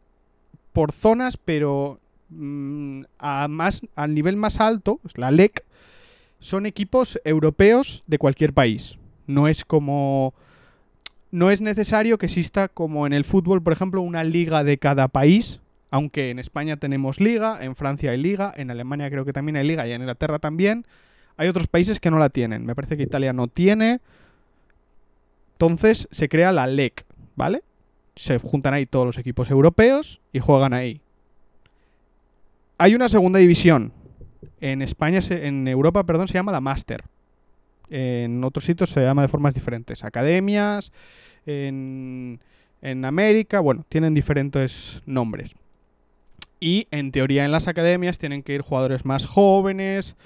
por zonas, pero mm, a más, al nivel más alto, la LEC, son equipos europeos de cualquier país. No es como. No es necesario que exista como en el fútbol, por ejemplo, una liga de cada país. Aunque en España tenemos liga, en Francia hay liga, en Alemania creo que también hay liga y en Inglaterra también. Hay otros países que no la tienen. Me parece que Italia no tiene. Entonces se crea la LEC, ¿vale? Se juntan ahí todos los equipos europeos y juegan ahí. Hay una segunda división. En España, en Europa, perdón, se llama la Master. En otros sitios se llama de formas diferentes. Academias, en, en América, bueno, tienen diferentes nombres. Y en teoría en las academias tienen que ir jugadores más jóvenes,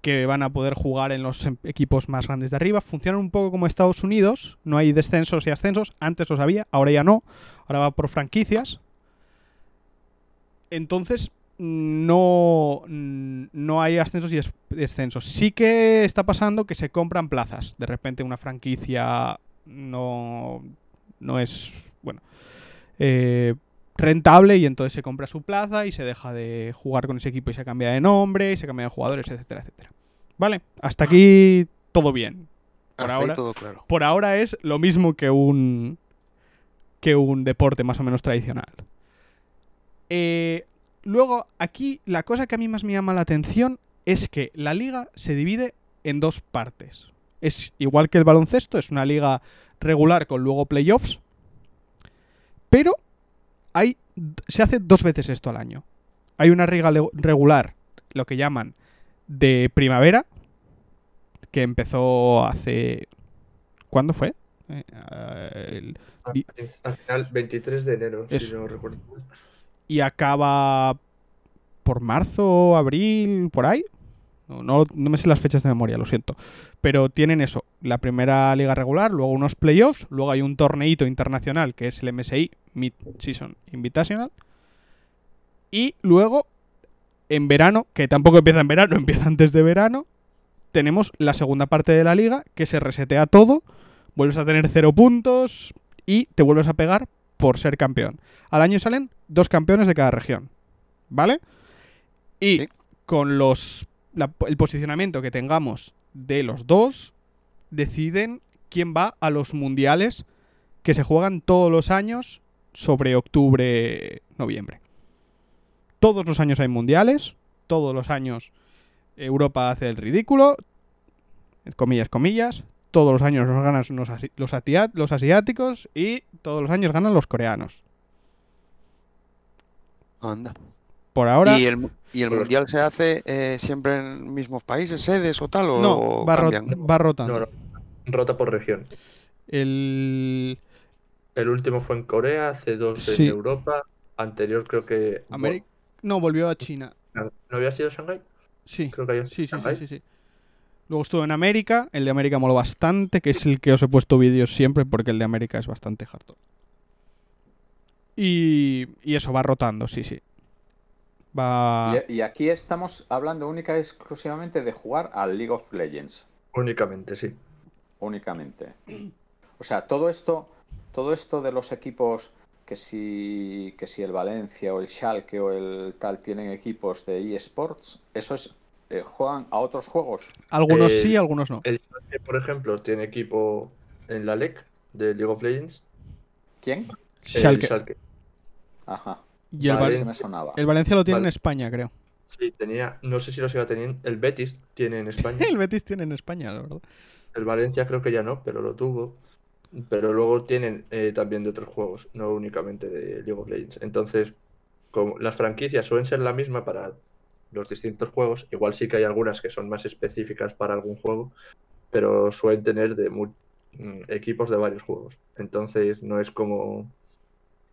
que van a poder jugar en los em- equipos más grandes de arriba. Funcionan un poco como Estados Unidos, no hay descensos y ascensos, antes los había, ahora ya no, ahora va por franquicias. Entonces, no, no hay ascensos y des- descensos. Sí que está pasando que se compran plazas. De repente una franquicia no, no es, bueno, eh, rentable y entonces se compra su plaza y se deja de jugar con ese equipo y se cambia de nombre y se cambia de jugadores, etcétera, etcétera. Vale, hasta aquí todo bien. Por Hasta ahora- ahí todo claro. Por ahora es lo mismo que un que un deporte más o menos tradicional. Eh, luego, aquí la cosa que a mí más me llama la atención es que la liga se divide en dos partes. Es igual que el baloncesto, es una liga regular con luego playoffs, pero hay, se hace dos veces esto al año. Hay una liga le- regular, lo que llaman de primavera, que empezó hace... ¿Cuándo fue? Eh, el- Di- Al final, 23 de enero, si no recuerdo. y acaba por marzo, abril, por ahí. No, no, no me sé las fechas de memoria, lo siento. Pero tienen eso, la primera liga regular, luego unos playoffs, luego hay un torneito internacional que es el MSI Mid Season Invitational. Y luego, en verano, que tampoco empieza en verano, empieza antes de verano, tenemos la segunda parte de la liga que se resetea todo, vuelves a tener cero puntos y te vuelves a pegar por ser campeón. Al año salen dos campeones de cada región. ¿vale? Y Sí. con los la- el posicionamiento que tengamos de los dos, deciden quién va a los mundiales que se juegan todos los años sobre octubre, noviembre. Todos los años hay mundiales, todos los años Europa hace el ridículo, comillas, comillas, todos los años los ganan los, asi- los, atia- los asiáticos y todos los años ganan los coreanos. Anda. Por ahora, ¿Y el, mu- y el Pero- mundial se hace eh, siempre en mismos países, sedes o tal? ¿O no, va, ro- cambian? va rotando. No, no. Rota por región. El El último fue en Corea, hace dos Sí. en Europa. Anterior creo que. Ameri- no volvió a China. ¿No había sido Shanghai? Sí, Creo que había sí, sí, sí, Shanghái. sí, sí. Luego estuvo en América, el de América moló bastante, que es el que os he puesto vídeos siempre porque el de América es bastante harto. Y, y eso va rotando, sí, sí. Va... Y, y aquí estamos hablando única y exclusivamente de jugar al League of Legends. Únicamente, sí. únicamente. O sea, todo esto, todo esto de los equipos que si, que si el Valencia o el Schalke o el tal tienen equipos de eSports, eso es eh, juegan a otros juegos. Algunos eh, sí, algunos no. El Schalke, por ejemplo, tiene equipo en la LEC de League of Legends. ¿Quién? El Schalke. Schalke. Ajá. Y el, Vale. Val- el Valencia lo tiene en. España, creo. Sí, tenía, no sé si lo siga teniendo. El Betis tiene en España. El Betis tiene en España, la verdad. El Valencia creo que ya no, pero lo tuvo. Pero luego tienen eh, también de otros juegos, no únicamente de League of Legends. Entonces, como las franquicias suelen ser la misma para los distintos juegos, igual sí que hay algunas que son más específicas para algún juego, pero suelen tener de mm, equipos de varios juegos. Entonces, no es como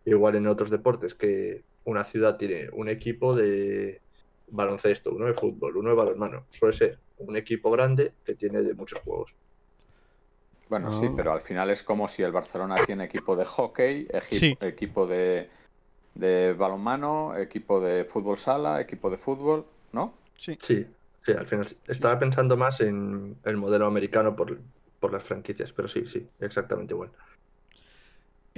igual en otros deportes que una ciudad tiene un equipo de baloncesto, uno de fútbol, uno de balonmano. Suele ser un equipo grande que tiene de muchos juegos. Bueno, sí, Ah. pero al final es como si el Barcelona tiene equipo de hockey, Sí. equipo de, de balonmano, equipo de fútbol sala, equipo de fútbol, ¿no? Sí. Sí, sí, al final sí. Estaba pensando más en el modelo americano por, por las franquicias, pero sí, sí, exactamente igual.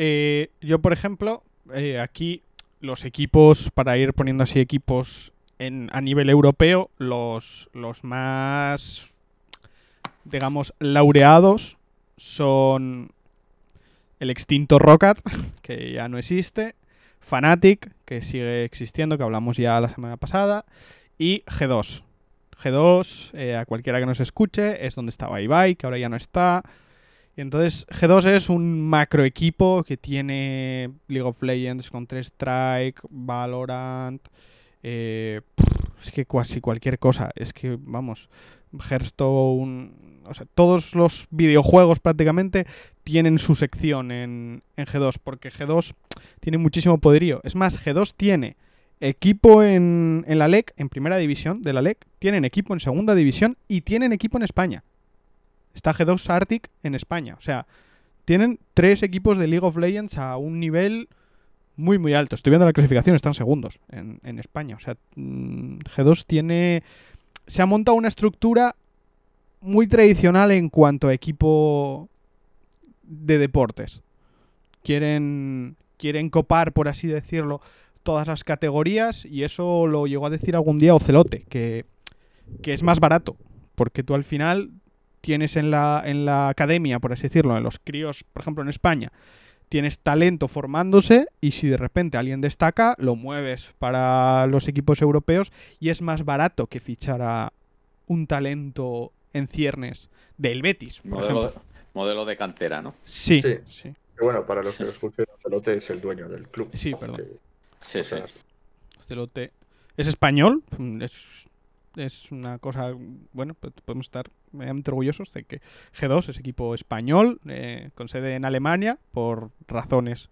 Eh, yo, por ejemplo, eh, aquí los equipos, para ir poniendo así equipos en, a nivel europeo, los, los más, digamos, laureados son el extinto Rocket, que ya no existe, Fnatic, que sigue existiendo, que hablamos ya la semana pasada, y G2. G2, eh, a cualquiera que nos escuche, es donde estaba Ibai, que ahora ya no está. Entonces G2 es un macro equipo que tiene League of Legends, Counter-Strike, Valorant, eh, es que casi cualquier cosa. Es que, vamos, Hearthstone, o sea, todos los videojuegos prácticamente tienen su sección en, en G2, porque G2 tiene muchísimo poderío. Es más, G2 tiene equipo en, en la LEC, en primera división de la LEC, tienen equipo en segunda división y tienen equipo en España. Está G2 Arctic en España. O sea, tienen tres equipos de League of Legends a un nivel muy, muy alto. Estoy viendo la clasificación, están segundos en, en España. O sea, mm, G2 tiene... Se ha montado una estructura muy tradicional en cuanto a equipo de deportes. Quieren, quieren copar, por así decirlo, todas las categorías y eso lo llegó a decir algún día Ocelote, que, que es más barato, porque tú al final tienes en la, en la academia, por así decirlo, en los críos, por ejemplo en España, tienes talento formándose y si de repente alguien destaca, lo mueves para los equipos europeos y es más barato que fichar a un talento en ciernes del Betis, por Modelo de, ejemplo. modelo de cantera, ¿no? Sí, Sí. bueno, para los que lo escuchen, Celote es el dueño del club. Sí, perdón. Sí, sí. Celote es español, mm, es, es una cosa, bueno, pues podemos estar medianamente orgullosos de que G2 es equipo español, eh, con sede en Alemania, por razones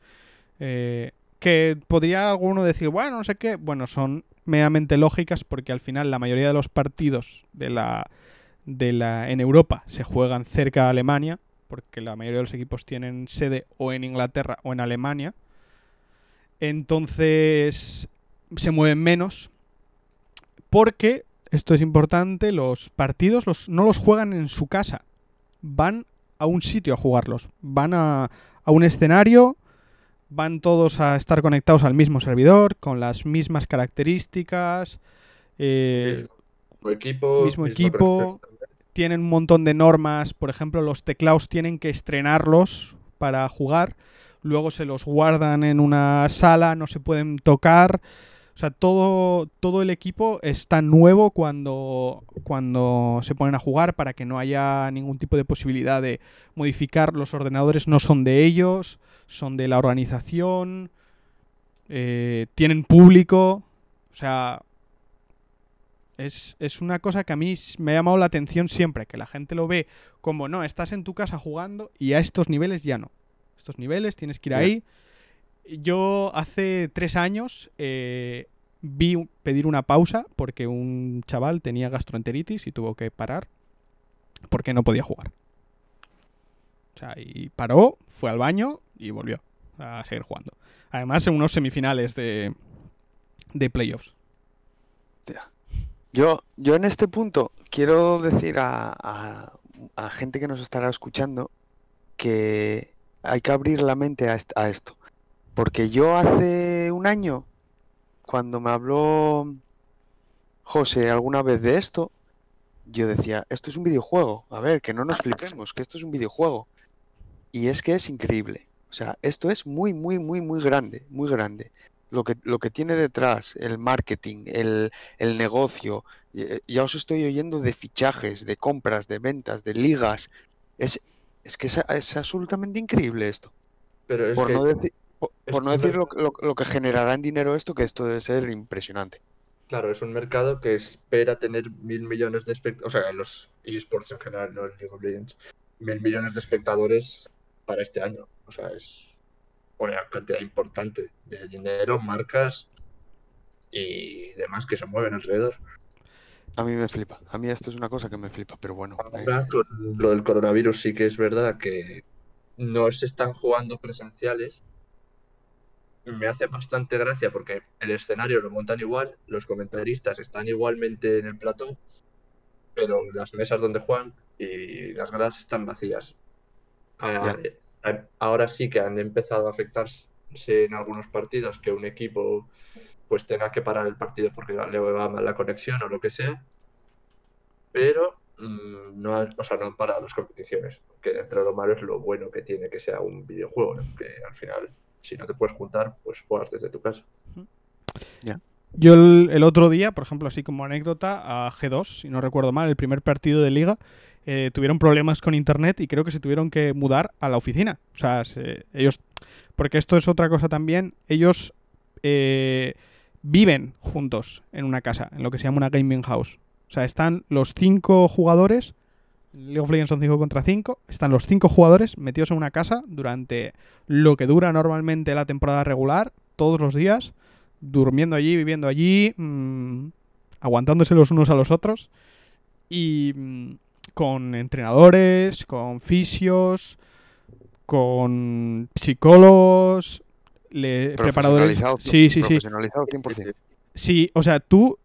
eh, que podría alguno decir, bueno, no sé qué, bueno, son medianamente lógicas porque al final la mayoría de los partidos de la, de la en Europa se juegan cerca de Alemania, porque la mayoría de los equipos tienen sede o en Inglaterra o en Alemania. Entonces se mueven menos porque, esto es importante, los partidos los, no los juegan en su casa, van a un sitio a jugarlos, van a, a un escenario van todos a estar conectados al mismo servidor, con las mismas características. eh, Mismo equipo. mismo equipo. tienen un montón de normas, por ejemplo, los teclados tienen que estrenarlos para jugar, luego se los guardan en una sala, no se pueden tocar. O sea, todo, todo el equipo está nuevo cuando, cuando se ponen a jugar para que no haya ningún tipo de posibilidad de modificar. Los ordenadores no son de ellos, son de la organización, eh, tienen público. O sea, es, es una cosa que a mí me ha llamado la atención siempre, que la gente lo ve como, no, estás en tu casa jugando y a estos niveles ya no. Estos niveles tienes que ir ahí. Yo hace tres años eh, vi pedir una pausa porque un chaval tenía gastroenteritis y tuvo que parar porque no podía jugar. O sea, y paró, fue al baño y volvió a seguir jugando. Además, en unos semifinales de, de playoffs. Yo, yo en este punto quiero decir a, a- gente que nos estará escuchando que hay que abrir la mente a esto. Porque yo hace un año, cuando me habló José alguna vez de esto, yo decía, esto es un videojuego. A ver, que no nos flipemos, que esto es un videojuego. Y es que es increíble. O sea, esto es muy, muy, muy, muy grande, muy grande. Lo que, lo que tiene detrás, el marketing, el, el negocio. eh, Ya os estoy oyendo de fichajes, de compras, de ventas, de ligas. Es, es que es, es absolutamente increíble esto. Pero es Por que no decir, por, no decir lo, lo- lo que generará en dinero esto, que esto debe ser impresionante. Claro, es un mercado que espera tener mil millones de espectadores, o sea, los esports en general, no League of Legends, mil millones de espectadores para este año. O sea, es una cantidad importante de dinero, marcas y demás que se mueven alrededor. A mí me flipa. A mí esto es una cosa que me flipa, pero bueno. eh, Ahora, con lo del coronavirus sí que es verdad que no se están jugando presenciales. Me hace bastante gracia porque el escenario lo montan igual, los comentaristas están igualmente en el plató, pero las mesas donde juegan y las gradas están vacías. Ah, eh, Ahora sí que han empezado a afectarse en algunos partidos que un equipo pues tenga que parar el partido porque le va mal la conexión o lo que sea pero mm, no han, o sea, no han parado las competiciones. Que dentro de lo malo es lo bueno que tiene que sea un videojuego, ¿no? que al final, si no te puedes juntar, pues juegas desde tu casa. Yo el, el otro día, por ejemplo, así como anécdota, a G2, si no recuerdo mal, el primer partido de liga, eh, tuvieron problemas con internet y creo que se tuvieron que mudar a la oficina. O sea, se- ellos, porque esto es otra cosa también, ellos eh, viven juntos en una casa, en lo que se llama una gaming house. O sea, están los cinco jugadores, League of Legends son 5 contra 5, están los cinco jugadores metidos en una casa durante lo que dura normalmente la temporada regular, todos los días durmiendo allí, viviendo allí, mm, aguantándose los unos a los otros y mm, con entrenadores, con fisios, con psicólogos, le- preparadores. Sí, sí, sí. profesionalizado 100%. Sí, o sea, tú,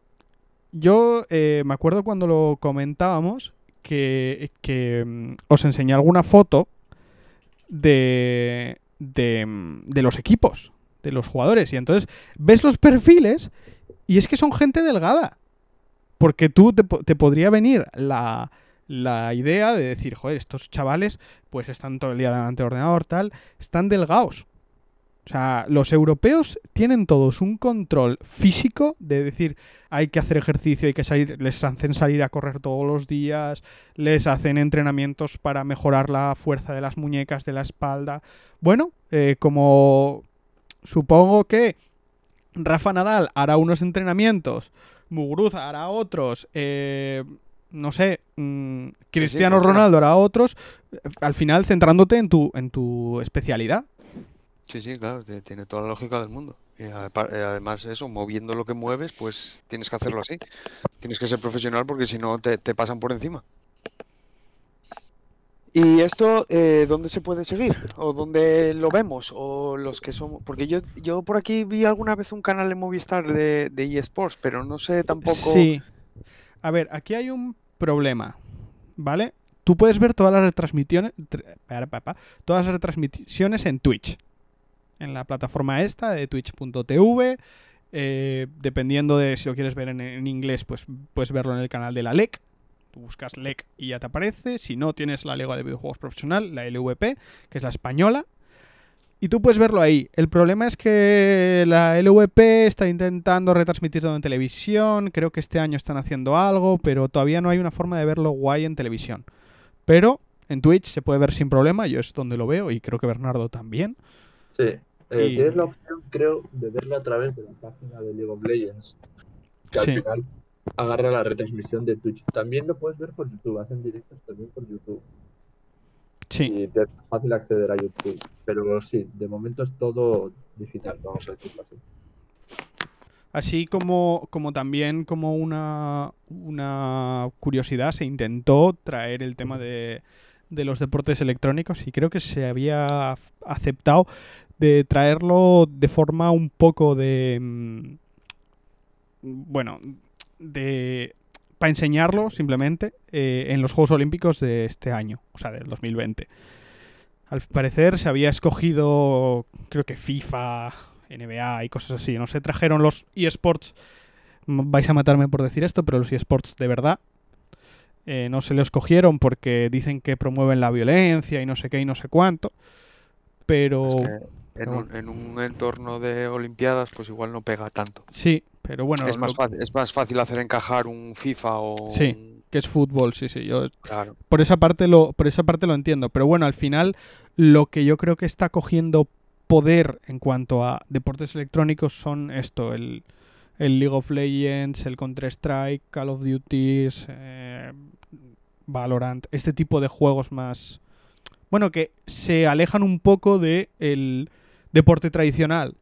yo eh, me acuerdo cuando lo comentábamos que, mm, os enseñé alguna foto de, de, mm, de los equipos, de los jugadores. Y entonces ves los perfiles y es que son gente delgada. Porque tú te, te podría venir la, la idea de decir, joder, estos chavales pues están todo el día delante del ordenador, tal, están delgados. O sea, los europeos tienen todos un control físico de decir, hay que hacer ejercicio, hay que salir, les hacen salir a correr todos los días, les hacen entrenamientos para mejorar la fuerza de las muñecas, de la espalda. Bueno, eh, como supongo que Rafa Nadal hará unos entrenamientos, Muguruza hará otros, eh, no sé, mm, Cristiano. Ronaldo hará otros, eh, al final centrándote en tu, en tu especialidad. Sí, sí, claro, tiene toda la lógica del mundo. Y eh, además eso, moviendo lo que mueves, pues tienes que hacerlo así. Tienes que ser profesional porque si no te, te pasan por encima. ¿Y esto eh, dónde se puede seguir? ¿O dónde lo vemos? ¿O los que somos...? Porque yo, yo por aquí vi alguna vez un canal de Movistar de, de eSports, pero no sé tampoco... Sí. A ver, aquí hay un problema, ¿vale? Tú puedes ver todas las retransmisiones, todas las retransmisiones en Twitch. En la plataforma esta de twitch.tv. Eh, dependiendo de si lo quieres ver en, inglés, pues puedes verlo en el canal de la LEC. Tú buscas LEC y ya te aparece. Si no, tienes la Liga de Videojuegos Profesional, la LVP, que es la española. Y tú puedes verlo ahí. El problema es que la LVP está intentando retransmitirlo en televisión. Creo que este año están haciendo algo, pero todavía no hay una forma de verlo guay en televisión. Pero en Twitch se puede ver sin problema. Yo es donde lo veo y creo que Bernardo también. Sí. Eh, Y- Tienes la opción, creo, de verlo a través de la página de League of Legends. Que al final agarra la retransmisión de Twitch. También lo puedes ver por YouTube, hacen directos también por YouTube. Sí. Y te es fácil acceder a YouTube. Pero sí, de momento es todo digital, vamos a decirlo así. Así como, como también como una, una curiosidad, se intentó traer el tema de, de los deportes electrónicos y creo que se había aceptado de traerlo de forma un poco de... mm, Bueno, de... Para enseñarlo simplemente eh, en los Juegos Olímpicos de este año, o sea, del 2020. Al parecer se había escogido, creo que FIFA, NBA y cosas así. No se trajeron los eSports. Vais a matarme por decir esto, pero los eSports de verdad. eh, no se los cogieron porque dicen que promueven la violencia y no sé qué y no sé cuánto. Pero en, un, en un entorno de Olimpiadas, pues igual no pega tanto. sí, pero bueno, es, más lo- fácil, es más fácil hacer encajar un FIFA o Sí. un- que es fútbol, sí, sí. Yo Claro. por esa parte lo por esa parte lo entiendo pero bueno al final lo que yo creo que está cogiendo poder en cuanto a deportes electrónicos son esto el, el League of Legends el Counter Strike Call of Duty eh, Valorant este tipo de juegos más bueno que se alejan un poco de el deporte tradicional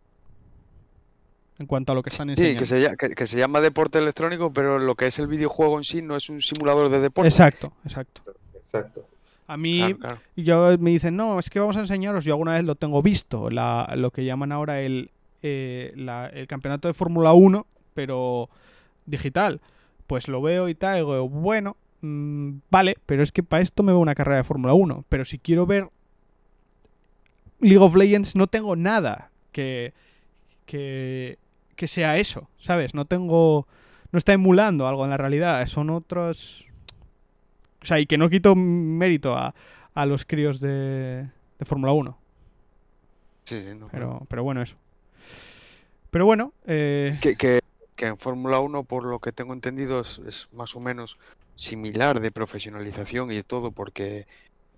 en cuanto a lo que están Sí, enseñando que se, que- que se llama deporte electrónico, pero lo que es el videojuego en sí no es un simulador de deporte. exacto exacto Exacto. a mí Claro, claro. Y yo me dicen, no, es que vamos a enseñaros, yo alguna vez lo tengo visto, la, lo que llaman ahora el, eh, la- el campeonato de Fórmula 1, pero digital. Pues lo veo y tal, y digo, bueno, mm, vale, pero es que para esto me veo una carrera de Fórmula 1. Pero si quiero ver League of Legends, no tengo nada que, que, que sea eso, ¿sabes? No tengo... No está emulando algo en la realidad, son otros... O sea, y que no quito mérito a, a los críos de, de Fórmula 1. Sí, sí, no. Pero, pero bueno, eso. Pero bueno, eh, Que, que- que en Fórmula 1, por lo que tengo entendido, es, es más o menos similar de profesionalización y de todo, porque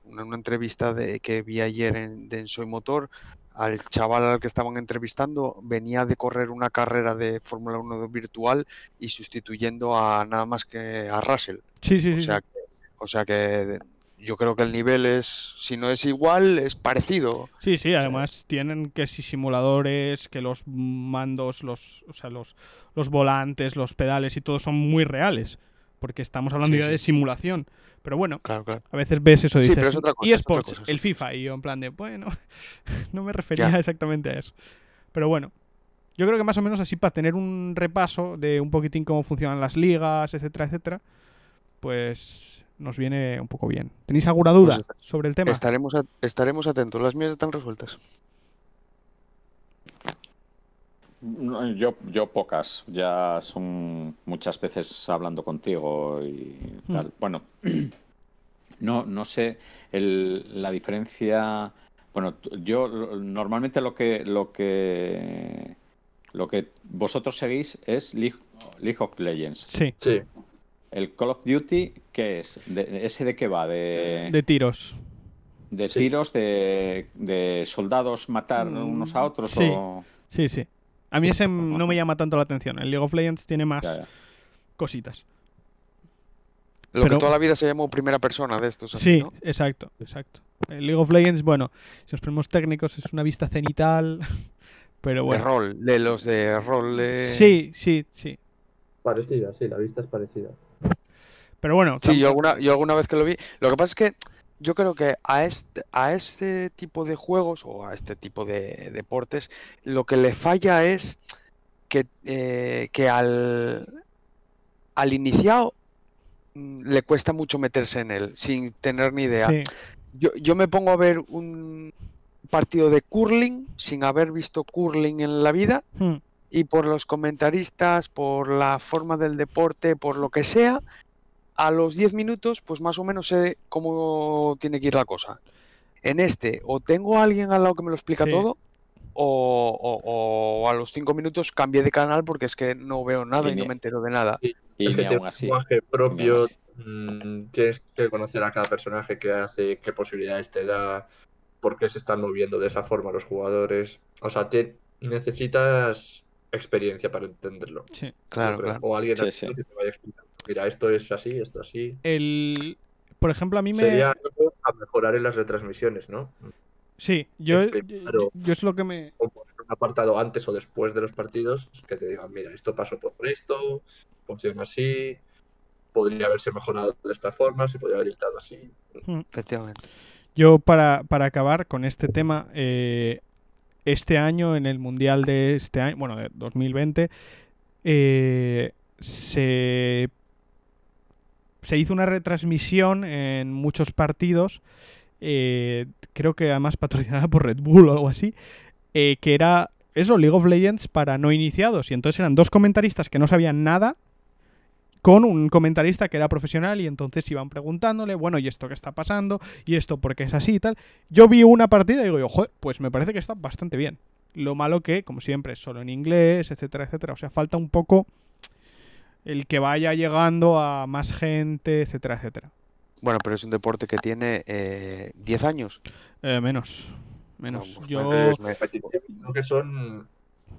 en una entrevista de, que vi ayer en, de En Soy Motor, al chaval al que estaban entrevistando venía de correr una carrera de Fórmula 1 virtual y sustituyendo a nada más que a Russell. sí, sí, O sí. sea, que, o sea que yo creo que el nivel es, si no es igual, es parecido. Sí, sí, además tienen que si simuladores, que los mandos, los, o sea, los, los volantes, los pedales y todo son muy reales. Porque estamos hablando Sí, ya sí. de simulación. Pero bueno, Claro, claro. a veces ves eso y Sí, dices, pero es otra cosa, y es otra eSports, cosa, es el FIFA, y yo en plan de, bueno, no me refería Ya. exactamente a eso. Pero bueno, yo creo que más o menos así para tener un repaso de un poquitín cómo funcionan las ligas, etcétera, etcétera, pues nos viene un poco bien. ¿Tenéis alguna duda Pues sobre el tema? Estaremos, a- estaremos atentos. Las mías están resueltas. No, Yo, yo pocas, ya son muchas veces hablando contigo y Hmm. tal. Bueno, no, no sé el- la diferencia. Bueno, yo normalmente lo que lo que lo que vosotros seguís es League, League of Legends. Sí, Sí, El Call of Duty, ¿qué es? De- ¿Ese de qué va? De, de tiros. de Sí. tiros, de, de soldados matar Mm, unos a otros sí. o Sí, sí. A mí ese no me llama tanto la atención. El League of Legends tiene más Ya, ya. cositas. Lo Pero- que toda la vida se llamó primera persona de estos. así, Sí, ¿no? exacto, exacto. El League of Legends, bueno, si nos ponemos técnicos, es una vista cenital, pero De bueno. rol, de los de rol. de- Sí, sí, sí. parecida, sí, la vista es parecida. Pero bueno, Sí, yo alguna, yo alguna vez que lo vi. Lo que pasa es que yo creo que a este, a este tipo de juegos o a este tipo de deportes, lo que le falla es que, eh, que al, al iniciado mm, le cuesta mucho meterse en él sin tener ni idea. sí, Yo, yo me pongo a ver un partido de curling sin haber visto curling en la vida Hmm. y por los comentaristas, por la forma del deporte, por lo que sea, a los 10 minutos, pues más o menos sé cómo tiene que ir la cosa. En este, o tengo a alguien al lado que me lo explica Sí. todo, o, o- o a los 5 minutos cambié de canal porque es que no veo nada Y y no me entero de nada. Y es que tiene un así. lenguaje propio, mm, tienes que conocer a cada personaje que hace, qué posibilidades te da, por qué se están moviendo de esa forma los jugadores. O sea, te, necesitas experiencia para entenderlo. Sí. Claro, creo. claro. O alguien Sí, al sí. lado que te vaya explicando. Mira, esto es así, esto así. El... Por ejemplo, a mí me... Sería algo a mejorar en las retransmisiones, ¿no? Sí, yo, Es que, yo, claro. yo es lo que me... O poner un apartado antes o después de los partidos que te digan, mira, esto pasó por esto, funciona así, podría haberse mejorado de esta forma, se podría haber evitado así. Efectivamente. Yo para, para acabar con este tema, eh, este año en el Mundial de este año, bueno, de 2020, eh, se, se hizo una retransmisión en muchos partidos, eh, creo que además patrocinada por Red Bull o algo así, eh, que era eso, League of Legends para no iniciados. Y entonces eran dos comentaristas que no sabían nada con un comentarista que era profesional y entonces iban preguntándole, bueno, ¿y esto qué está pasando? ¿Y esto por qué es así y tal? Yo vi una partida y digo, joder, pues me parece que está bastante bien. Lo malo que, como siempre, es solo en inglés, etcétera, etcétera. O sea, falta un poco el que vaya llegando a más gente, etcétera, etcétera. Bueno, pero es un deporte que tiene eh, 10 años. Eh, menos. Menos. No, pues, Yo. me- Creo que son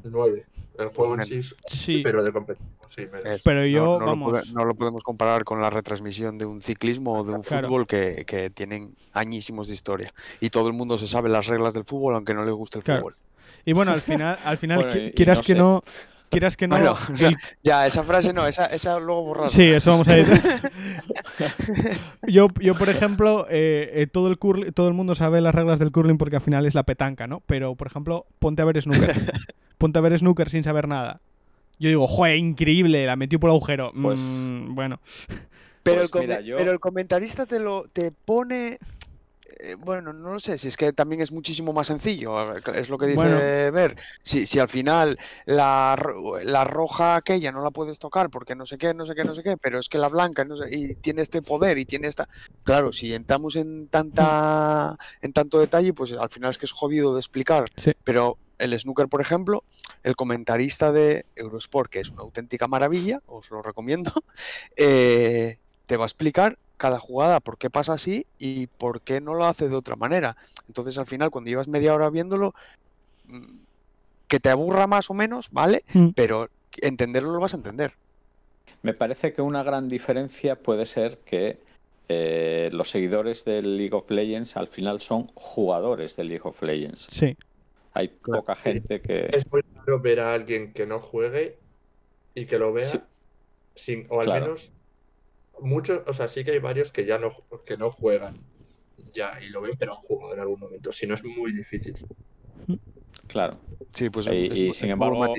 nueve. El juego en sí, pero de competición, sí. Eh, Pero yo, no, no lo vamos. pode- no lo podemos comparar con la retransmisión de un ciclismo o de un Claro. fútbol que, que tienen añísimos de historia. Y todo el mundo se sabe las reglas del fútbol, aunque no le guste el Claro. fútbol. Y bueno, al final, al final Bueno, quieras no que sé. no. Quieras que no. Bueno, o sea, el- Ya, esa frase no, esa, esa luego borrarla. Sí, eso vamos a ir. yo, yo, por ejemplo, eh, eh, todo, el curl- todo el mundo sabe las reglas del curling porque al final es la petanca, ¿no? Pero, por ejemplo, ponte a ver snooker. ponte a ver snooker sin saber nada. Yo digo, ¡joder, increíble! La metió por el agujero. Pues- Mm, bueno, Pero, Pues el mira, yo- pero el comentarista te lo te pone. Eh, Bueno, no lo sé, si es que también es muchísimo más sencillo, ver, es lo que dice Bueno. Ver. Si, si al final la, la roja aquella no la puedes tocar porque no sé qué, no sé qué, no sé qué, pero es que la blanca no sé, y tiene este poder y tiene esta. Claro, si entramos en tanta en tanto detalle, pues al final es que es jodido de explicar. Sí. Pero el snooker, por ejemplo, el comentarista de Eurosport, que es una auténtica maravilla, os lo recomiendo, eh, te va a explicar cada jugada por qué pasa así y por qué no lo hace de otra manera. Entonces, al final, cuando llevas media hora viéndolo, mm, que te aburra más o menos, ¿vale? Mm. Pero entenderlo lo vas a entender. Me parece que una gran diferencia puede ser que eh, los seguidores del League of Legends al final son jugadores del League of Legends. sí. Hay Claro. poca gente que... Es muy raro ver a alguien que no juegue y que lo vea Sí. sin, o al Claro. menos muchos, o sea, sí que hay varios que ya no, que no juegan ya y lo ven, pero han jugado en algún momento. Si no es muy difícil. Claro. Sí, pues Y, es- y es- sin embargo,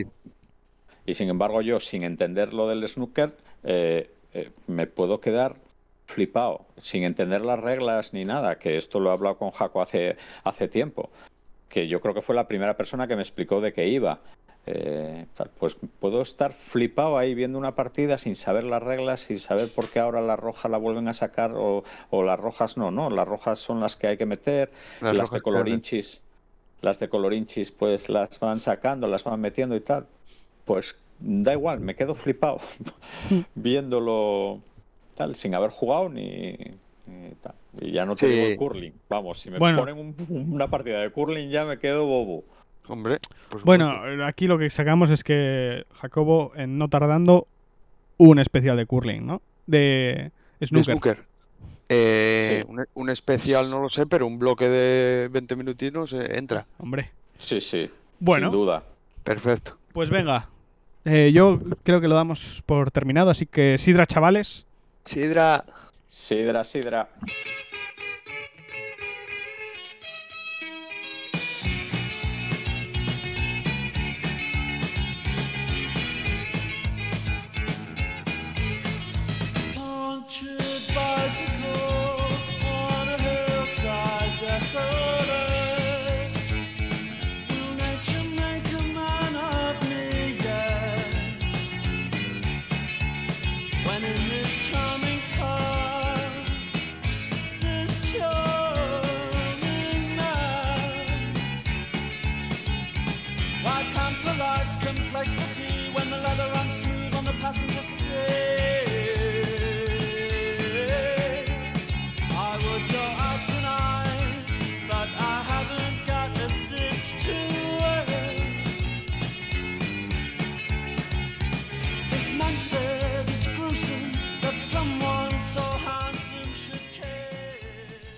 y sin embargo yo, sin entender lo del snooker, eh, eh, me puedo quedar flipado, sin entender las reglas ni nada, que esto lo he hablado con Jaco hace, hace tiempo, que yo creo que fue la primera persona que me explicó de qué iba. Eh, pues puedo estar flipado ahí viendo una partida sin saber las reglas, sin saber por qué ahora la roja la vuelven a sacar o, o las rojas no, no, las rojas son las que hay que meter, Las de colorinchis, las de colorinchis pues las van sacando, las van metiendo y tal. Pues da igual, me quedo flipado viéndolo tal, sin haber jugado ni, tal. Y ya no te Sí. digo el curling. Vamos, si me Bueno. ponen un- una partida de curling ya me quedo bobo. Hombre, por Bueno, aquí lo que sacamos es que Jacobo, en no tardando, un especial de curling, ¿no? De De snooker. snooker. Eh, Sí. un, un especial no lo sé, pero un bloque de 20 minutinos eh, entra. Hombre. Sí, sí. Bueno. Sin duda. Perfecto. Pues venga. Eh, yo creo que lo damos por terminado, así que Sidra, chavales. Sidra. Sidra, sidra.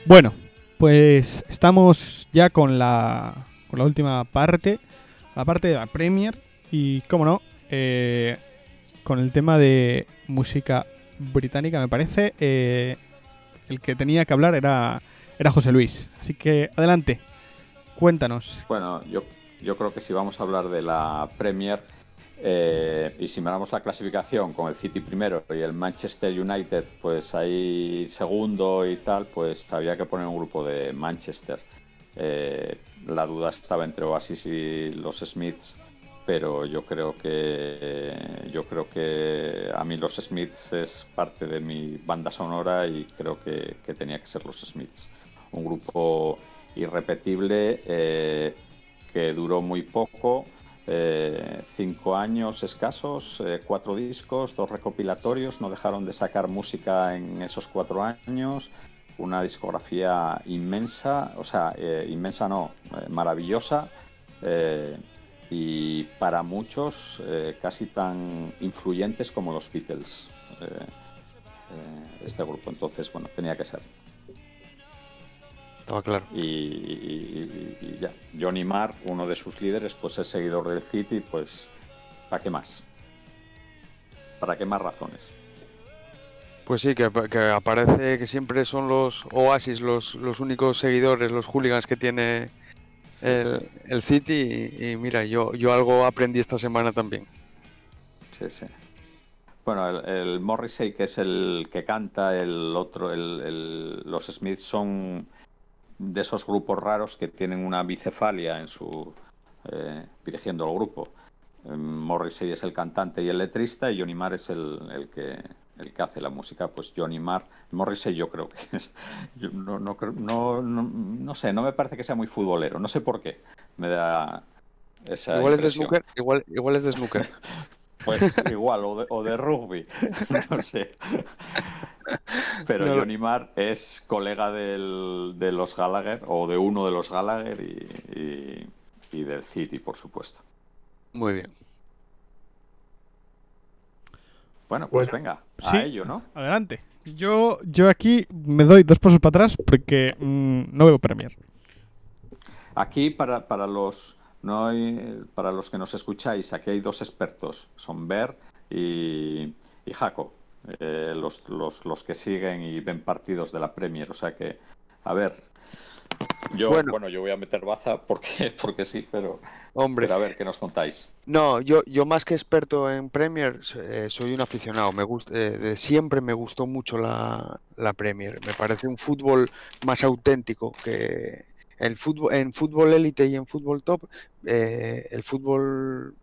Bueno, pues estamos ya con la, con la última parte, la parte de la Premier y, como no, eh, con el tema de música británica, me parece, eh, el que tenía que hablar era, era José Luis. Así que adelante, cuéntanos. Bueno, yo, yo creo que si vamos a hablar de la Premier eh, y si miramos la clasificación con el City primero y el Manchester United, pues ahí segundo y tal, pues había que poner un grupo de Manchester. Eh, la duda estaba entre Oasis y los Smiths, pero yo creo que yo creo que a mí los Smiths es parte de mi banda sonora y creo que, tenía que ser los Smiths. Un grupo irrepetible eh, que duró muy poco, eh, cinco años escasos, eh, cuatro discos, dos recopilatorios, no dejaron de sacar música en esos cuatro años, una discografía inmensa, o sea, eh, inmensa no, maravillosa, y para muchos casi tan influyentes como los Beatles, este grupo. Entonces, bueno, tenía que ser. Estaba claro. Y, y- y- y ya. Johnny Marr, uno de sus líderes, pues es seguidor del City, pues ¿para qué más? ¿Para qué más razones? Pues sí, que, que aparece que siempre son los Oasis los, los únicos seguidores, los hooligans que tiene Sí, el, sí, el City. Y, y mira, yo, yo algo aprendí esta semana también. sí, sí. Bueno, el, el Morrissey, que es el que canta, el otro, el- el- los Smiths son de esos grupos raros que tienen una bicefalia en su eh, dirigiendo el grupo. Eh, Morrissey es el cantante y el letrista y Johnny Marr es el, el que el que hace la música. Pues Johnny Marr, Morrissey yo creo que es, yo no, no, no, no, no sé, no me parece que sea muy futbolero, no sé por qué, me da esa Igual es de snooker, igual, igual es de snooker. Pues igual, o de, o de rugby, no sé. Pero No. Johnny Marr es colega del- de los Gallagher, o de uno de los Gallagher y, y- y del City, por supuesto. Muy bien. Bueno, pues Bueno. venga, Sí. a ello, ¿no? Adelante. Yo, yo aquí me doy dos pasos para atrás porque mm, no veo Premier. Aquí para, para los no hay- para los que nos escucháis, aquí hay dos expertos, son Ber y, y Jaco, eh, los, los, los que siguen y ven partidos de la Premier. O sea que, a ver, yo Bueno. bueno, yo voy a meter baza porque, porque sí, pero, Hombre, pero a ver qué nos contáis. no, yo, yo más que experto en Premier, eh, soy un aficionado. Me gusta, eh, de siempre me gustó mucho la, la Premier. Me parece un fútbol más auténtico que el fútbol, en fútbol élite y en fútbol top. eh, el fútbol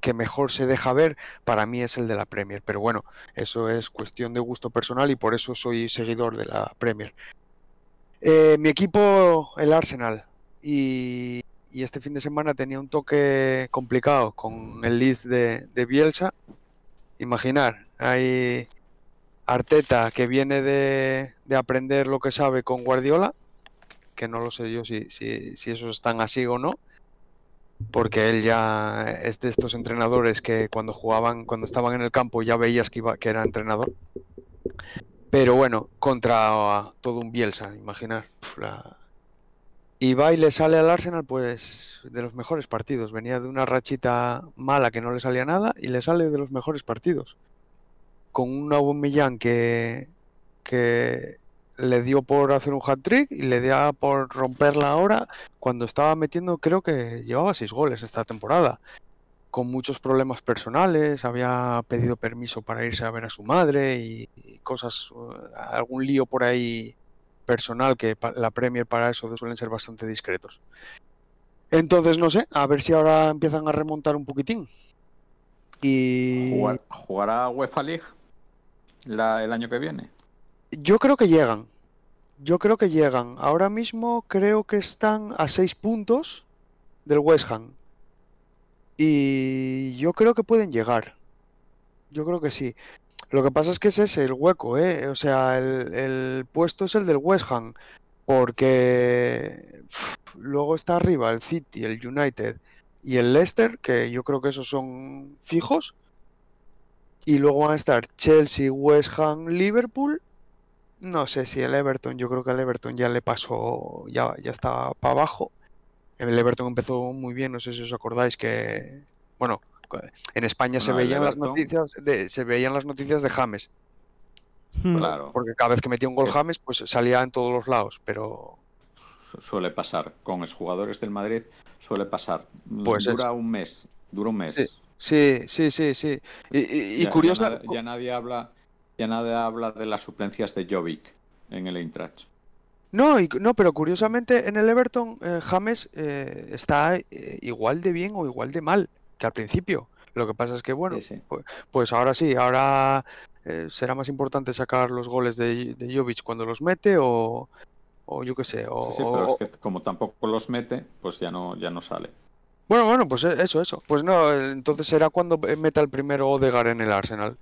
que mejor se deja ver para mí es el de la Premier. Pero bueno, eso es cuestión de gusto personal y por eso soy seguidor de la Premier. Eh, mi equipo, el Arsenal, y, este fin de semana tenía un toque complicado con el Leeds de, Bielsa. Imaginar, hay Arteta que viene de aprender lo que sabe con Guardiola, que no lo sé yo si, si, si esos están así o no, porque él ya es de estos entrenadores que cuando jugaban, cuando estaban en el campo ya veías que, iba, que era entrenador. Pero bueno, contra todo un Bielsa, imaginar. la- Y va y le sale al Arsenal, pues, de los mejores partidos. Venía de una rachita mala que no le salía nada y le sale de los mejores partidos. Con un Aubameyang que, que le dio por hacer un hat-trick y le dio por romperla ahora cuando estaba metiendo, creo que llevaba seis goles esta temporada. Con muchos problemas personales, había pedido permiso para irse a ver a su madre y, cosas, eh, algún lío por ahí personal que la Premier para eso suelen ser bastante discretos. Entonces, no sé, a ver si ahora empiezan a remontar un poquitín. Y Jugar- ¿Jugará UEFA League la- el año que viene? Yo creo que llegan. Yo creo que llegan. Ahora mismo creo que están a seis puntos del West Ham. Y yo creo que pueden llegar. Yo creo que sí. Lo que pasa es que ese es el hueco, ¿eh? O sea, el, puesto es el del West Ham, porque luego está arriba el City, el United y el Leicester, que yo creo que esos son fijos. Y luego van a estar Chelsea, West Ham, Liverpool. No sé si el Everton, yo creo que el Everton ya le pasó, ya, ya está para abajo. El Everton empezó muy bien, no sé si os acordáis que, bueno, en España se Bueno, veían las noticias de, se veían las noticias de James, Hmm. Claro, porque cada vez que metía un gol Es- James, pues salía en todos los lados, pero su- suele pasar. Con exjugadores del Madrid suele pasar. Pues dura un mes, dura un mes. Sí, sí, sí, sí, sí. Y, y- y Ya- ya curiosa, ya nadie habla, ya nadie habla de las suplencias de Jovic en el Eintracht. No, y- no, pero curiosamente en el Everton eh, James eh, está eh, igual de bien o igual de mal que al principio. Lo que pasa es que, bueno, Sí, sí. pues ahora sí, ahora eh, será más importante sacar los goles de, de Jovic cuando los mete o, o yo qué sé. O, Sí, sí, pero es que como tampoco los mete, pues ya no, ya no sale. Bueno, bueno, pues eso, eso. Pues no, entonces será cuando meta el primero Odegaard en el Arsenal,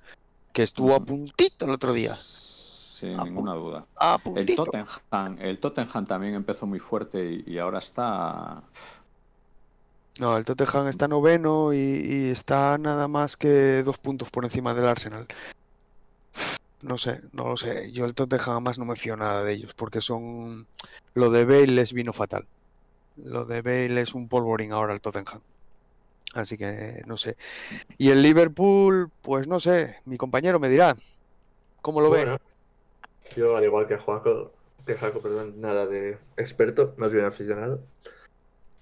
que estuvo a puntito el otro día. Sin ninguna duda. A El. Tottenham, el Tottenham también empezó muy fuerte y, y ahora está. No, el Tottenham está noveno y, y está nada más que dos puntos por encima del Arsenal. No sé, no lo sé. Yo el Tottenham más no me fío nada de ellos porque son... Lo de Bale les vino fatal. Lo de Bale es un polvorín ahora el Tottenham. Así que no sé. Y el Liverpool, pues no sé. Mi compañero me dirá. ¿Cómo lo ve? Yo al igual que Joaco, que Jaco, perdón, nada de experto, más bien aficionado.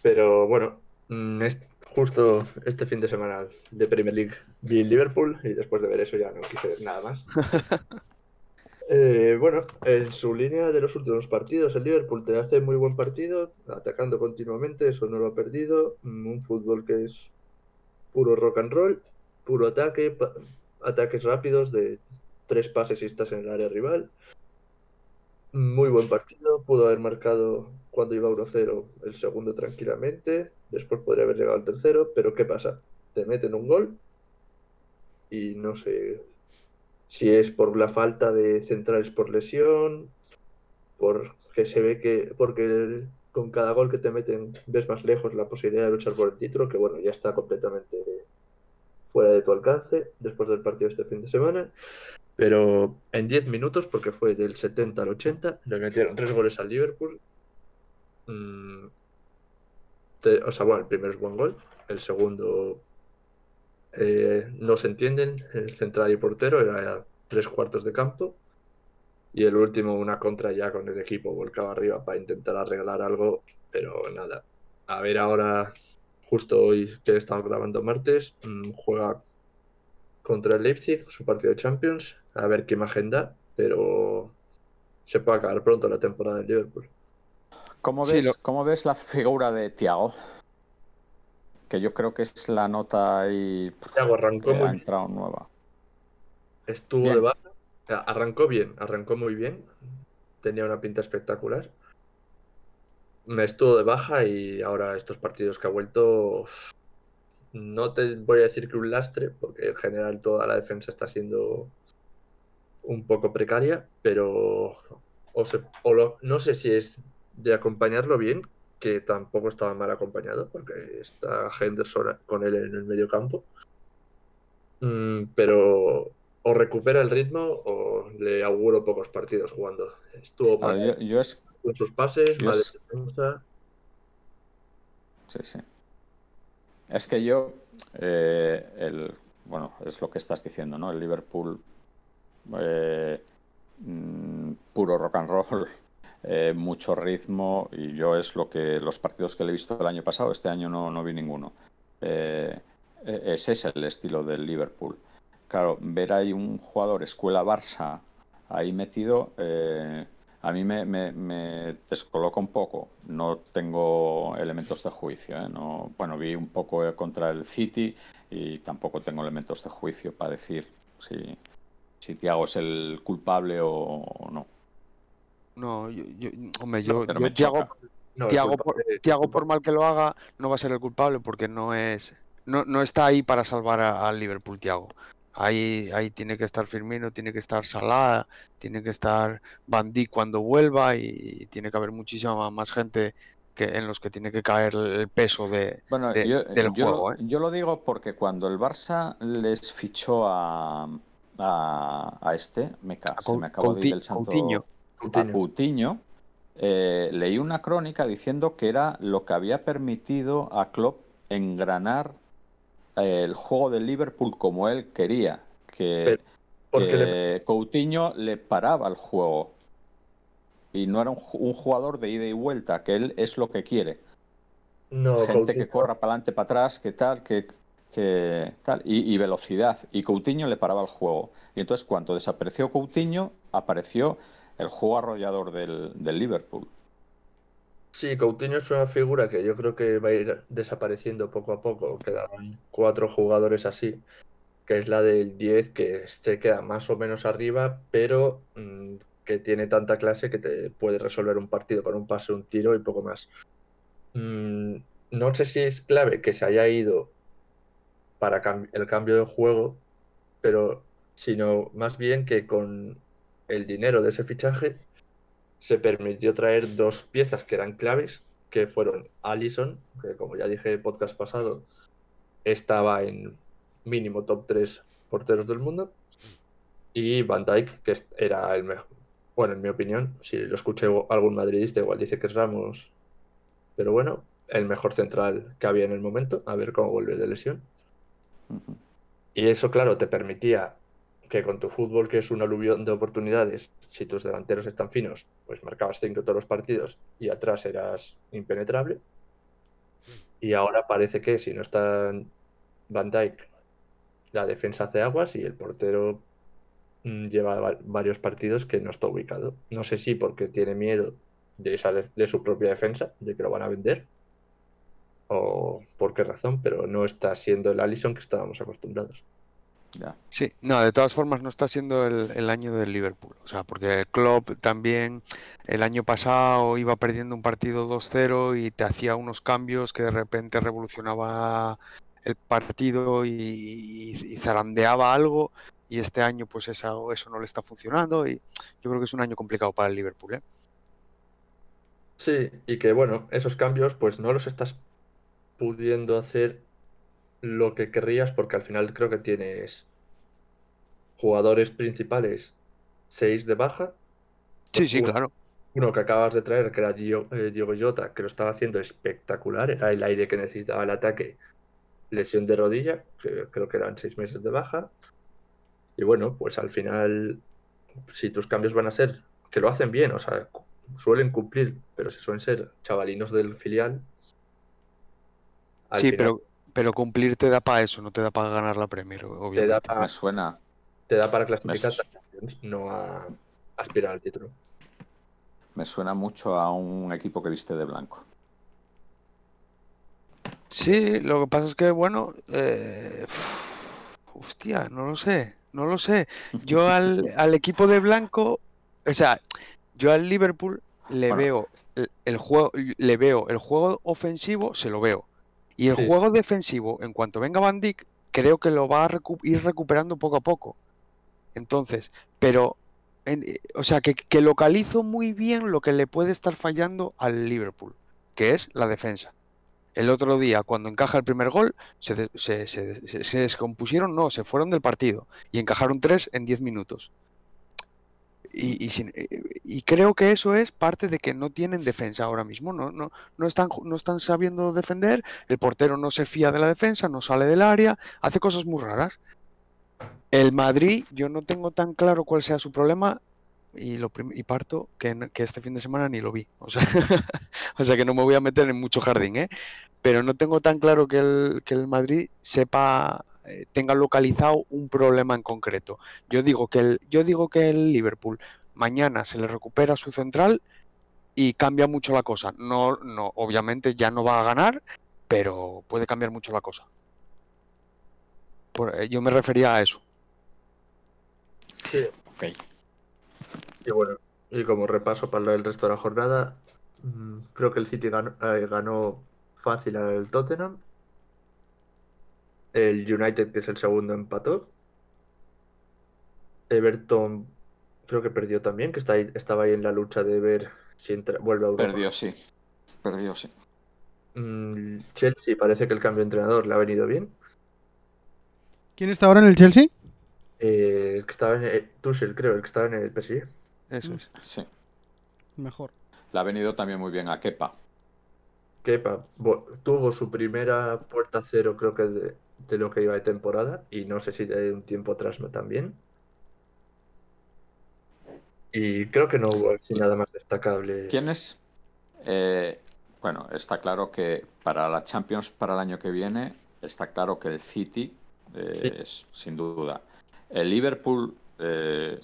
Pero bueno, mm, es justo este fin de semana de Premier League vi el Liverpool y después de ver eso ya no quise ver nada más. Eh, bueno, en su línea de los últimos partidos, el Liverpool te hace muy buen partido, atacando continuamente, eso no lo ha perdido. Mm, Un fútbol que es puro rock and roll, puro ataque, ataques rápidos de tres pases y estás en el área rival. Muy buen partido, pudo haber marcado cuando iba 1-0 el segundo tranquilamente, después podría haber llegado al tercero, pero ¿qué pasa? Te meten un gol y no sé si es por la falta de centrales por lesión, porque se ve que, porque con cada gol que te meten ves más lejos la posibilidad de luchar por el título, que bueno, ya está completamente fuera de tu alcance después del partido este fin de semana. Pero en 10 minutos, porque fue del 70 al 80, le metieron tres goles al Liverpool. Mm, o sea, bueno, el primero es buen gol, el segundo eh, no se entienden, el central y portero era tres cuartos de campo. Y el último, una contra ya con el equipo volcado arriba para intentar arreglar algo, pero nada. A ver ahora, justo hoy que estamos grabando martes, mm, juega contra el Leipzig, su partido de Champions, a ver qué imagen da, pero se puede acabar pronto la temporada del Liverpool. ¿Cómo Sí, ves, lo- cómo ves la figura de Thiago? Que yo creo que es la nota ahí Thiago arrancó que muy ha bien, entrado nueva. estuvo Bien. de baja, arrancó bien, arrancó muy bien, tenía una pinta espectacular. Me estuvo de baja y ahora estos partidos que ha vuelto, no te voy a decir que un lastre, porque en general toda la defensa está siendo un poco precaria, pero o se- o lo- no sé si es de acompañarlo bien, que tampoco estaba mal acompañado, porque está Henderson con él en el medio campo. Mm, pero o recupera el ritmo o le auguro pocos partidos jugando. Estuvo mal yo, yo es, con sus pases, yo mal es- en defensa. sí, sí. Es que yo, eh, el, bueno, es lo que estás diciendo, ¿no? El Liverpool, eh, mm, puro rock and roll, eh, mucho ritmo, y yo es lo que los partidos que le he visto el año pasado, este año no, no vi ninguno. Eh, eh, ese es el estilo del Liverpool. Claro, ver ahí un jugador escuela Barça ahí metido, eh, a mí me, me- me descoloca un poco. No tengo elementos de juicio. ¿eh? No, bueno, vi un poco eh, contra el City y tampoco tengo elementos de juicio para decir si, si Thiago es el culpable o, o no. No, yo, yo- hombre, yo, yo. No, Thiago, culpable- por, mal que lo haga, no va a ser el culpable porque no es, no, no está ahí para salvar al Liverpool, Thiago. Ahí, ahí tiene que estar Firmino, tiene que estar Salah, tiene que estar Dijk cuando vuelva y tiene que haber muchísima más gente que, en los que tiene que caer el peso de, Bueno, de- yo, del yo juego. lo, ¿eh? yo lo digo porque cuando el Barça les fichó a, a, a este, me, A se me acabó de ir el santo Coutinho. a Coutinho. Coutinho, eh, leí una crónica diciendo que era lo que había permitido a Klopp engranar el juego del Liverpool como él quería, que, Pero, Porque que le- Coutinho le paraba el juego y no era un, ju- un jugador de ida y vuelta, que él es lo que quiere no, gente que corra para adelante, para atrás, que tal, que, que tal, y, y velocidad. Y Coutinho le paraba el juego. Y entonces, cuando desapareció Coutinho, apareció el juego arrollador del, del Liverpool. Sí, Coutinho es una figura que yo creo que va a ir desapareciendo poco a poco. Quedan cuatro jugadores así, que es la del 10 que se queda más o menos arriba, pero mm, que tiene tanta clase que te puede resolver un partido con un pase, un tiro y poco más. Mm, no sé si es clave que se haya ido para el cambio de juego, pero sino más bien que con el dinero de ese fichaje se permitió traer dos piezas que eran claves, que fueron Allison, que como ya dije en el podcast pasado, estaba en mínimo top 3 porteros del mundo, y Van Dijk, que era el mejor. Bueno, en mi opinión, si lo escuché algún madridista, igual dice que es Ramos, pero bueno, el mejor central que había en el momento, a ver cómo vuelve de lesión. Y eso, claro, te permitía que con tu fútbol, que es un aluvión de oportunidades, si tus delanteros están finos, pues marcabas cinco todos los partidos y atrás eras impenetrable. Y ahora parece que si no está Van Dijk, la defensa hace aguas y el portero mm, lleva va- varios partidos que no está ubicado. No sé si porque tiene miedo de, esa de su propia defensa, de que lo van a vender, o por qué razón, pero no está siendo el Allison que estábamos acostumbrados. Ya. Sí, no, de todas formas no está siendo el, el año del Liverpool. O sea, porque Klopp también el año pasado iba perdiendo un partido 2-0 y te hacía unos cambios que de repente revolucionaba el partido y, y- y zarandeaba algo. Y este año pues eso, eso no le está funcionando y yo creo que es un año complicado para el Liverpool. ¿eh? Sí, y que bueno, esos cambios pues no los estás pudiendo hacer lo que querrías porque al final creo que tienes jugadores principales, seis de baja, Sí, sí, Uno- claro. uno que acabas de traer que era eh, Diogo Jota, que lo estaba haciendo espectacular, era el aire que necesitaba el ataque, lesión de rodilla, que creo que eran seis meses de baja, y bueno, pues al final, si tus cambios van a ser, que lo hacen bien, o sea, suelen cumplir, pero si suelen ser chavalinos del filial, al Sí, final pero, pero cumplir te da para eso, no te da para ganar la Premier, te da, obviamente. pa- Me suena, te da para clasificar, Me- a Champions, no a aspirar al título. me suena mucho a un equipo que viste de blanco. Sí, lo que pasa es que, bueno, eh, hostia, no lo sé, no lo sé. Yo al, al equipo de blanco, o sea, yo al Liverpool le Bueno, veo el, el juego, le veo el juego ofensivo, se lo veo. Y el Sí, juego defensivo, en cuanto venga Van Dijk, creo que lo va a recu- ir recuperando poco a poco. Entonces, pero, en- eh, o sea, que, que localizo muy bien lo que le puede estar fallando al Liverpool, que es la defensa. El otro día, cuando encaja el primer gol, se, se- se- descompusieron, no, se fueron del partido y encajaron tres en 10 minutos. Y, y sin- eh, y creo que eso es parte de que no tienen defensa ahora mismo, no, no, no, están, no están sabiendo defender, el portero no se fía de la defensa, no sale del área, hace cosas muy raras. El Madrid, yo no tengo tan claro cuál sea su problema y, lo y parto que, que este fin de semana ni lo vi. O sea, o sea que no me voy a meter en mucho jardín, ¿eh? Pero no tengo tan claro que el, que el Madrid sepa, eh, tenga localizado un problema en concreto. Yo digo que el, yo digo que el Liverpool mañana se le recupera su central y cambia mucho la cosa. No, no, obviamente ya no va a ganar, pero puede cambiar mucho la cosa. Por- eh, yo me refería a eso. Sí, Ok. Y bueno, y como repaso para el resto de la jornada, mm, creo que el City ganó, eh, ganó fácil al Tottenham. El United, que es el segundo, empató. Everton creo que perdió también, que está ahí- estaba ahí en la lucha de ver si entra- vuelve a Europa. Perdió, sí. Perdió, sí. Mm, Chelsea parece que el cambio de entrenador le ha venido bien. ¿Quién está ahora en el Chelsea? Eh, el que estaba en el, Tuchel, creo, el que estaba en el PSG. Eso Mm. es. Sí. Mejor. Le ha venido también muy bien a Kepa. Kepa tuvo su primera puerta cero, creo que de, de lo que iba de temporada, y no sé si de un tiempo atrás no también. Y creo que no hubo así nada más destacable. ¿Quién es? Eh, bueno, está claro que para la Champions para el año que viene, está claro que el City eh, es sin duda. El Liverpool eh,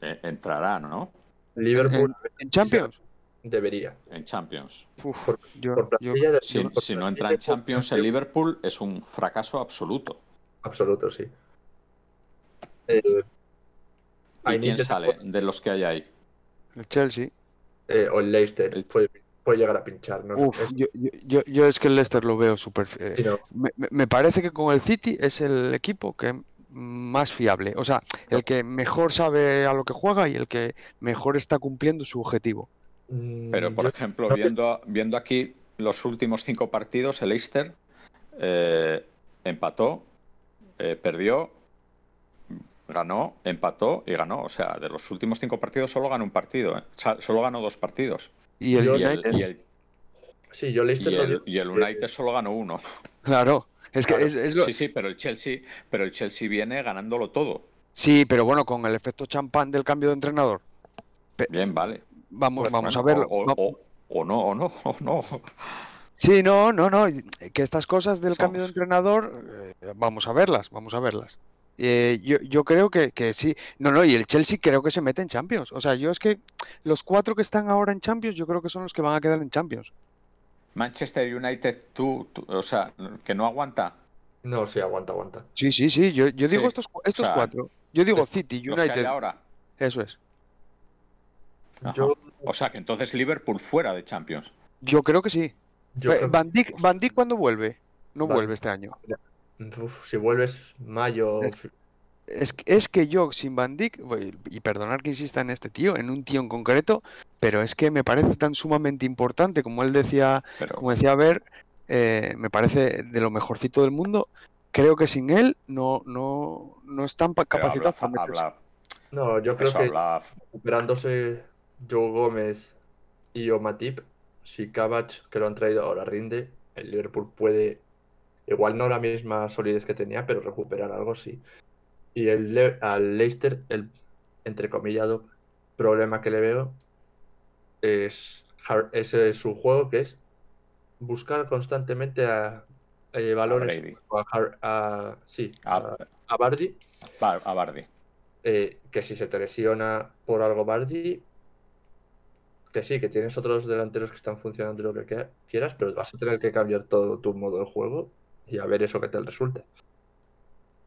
eh, entrará, ¿no? Liverpool ¿En Champions? Debería. En Champions. Uf, Por, yo, por yo- plantilla de- Si, por si no entra en Champions, el Liverpool es un fracaso absoluto. Absoluto, sí. Eh, ¿Y quién sale de los que hay ahí? el Chelsea. eh, o el Leicester El- puede, puede llegar a pinchar, ¿no? Uf, Es- yo, yo, yo- yo es que el Leicester lo veo súper... eh, sí, no. me, me- me parece que con el City es el equipo que más fiable, o sea, el que mejor sabe a lo que juega y el que mejor está cumpliendo su objetivo. Mm, Pero, por yo- ejemplo, que- viendo, viendo aquí los últimos cinco partidos, el Leicester eh, empató, eh, perdió, ganó, empató y ganó. O sea, de los últimos cinco partidos solo ganó un partido. ¿eh? O sea, solo ganó dos partidos. Y el Y el, United, y el- Sí, yo Leicester y el- y el United solo ganó uno. claro, es que Claro. es, es lo... Sí, sí, pero el Chelsea, pero el Chelsea viene ganándolo todo. Sí, pero bueno, con el efecto champán del cambio de entrenador. Bien, vale. Vamos, Pues, vamos Bueno, a verlo. O, o- o no, o no, o no. Sí, no, no, no. Que estas cosas del cambio de entrenador, eh, vamos a verlas, vamos a verlas. Eh, yo, yo creo que, que sí. No, no, y el Chelsea creo que se mete en Champions. O sea, yo es que los cuatro que están ahora en Champions, yo creo que son los que van a quedar en Champions. Manchester United, tú, tú- o sea, que no aguanta. No, sí, aguanta, aguanta. Sí, sí, sí. Yo, yo digo Sí, estos, estos o sea, cuatro. Yo digo City, Los que hay United. ahora. Eso es. Yo, O sea, que entonces Liverpool fuera de Champions. Yo creo que sí. Eh, creo Van Dijk, Van Dijk, ¿cuándo vuelve? No Van- vuelve este año. Uf, si vuelves mayo, Es- Es, que- es que yo sin Van Dijk, y perdonar que insista en este tío, en un tío en concreto, pero es que me parece tan sumamente importante, como él decía, Pero como decía Ver, eh, me parece de lo mejorcito del mundo. Creo que sin él no, no, no están capacitados para meterse. habla- no, yo creo eso que habla- recuperándose Joe Gómez y Omatip, si Cavach, que lo han traído ahora, rinde, el Liverpool puede, igual no la misma solidez que tenía, pero recuperar algo sí. Y el, Le- al Leicester, el entrecomillado problema que le veo es, es su juego, que es buscar constantemente a, eh, balones Brady. a, sí, a, a, a Bardi, Bar- a Bardi. eh, que si se te lesiona por algo Bardi, que sí, que tienes otros delanteros que están funcionando lo que quie- quieras, pero vas a tener que cambiar todo tu modo de juego y a ver eso que te resulta.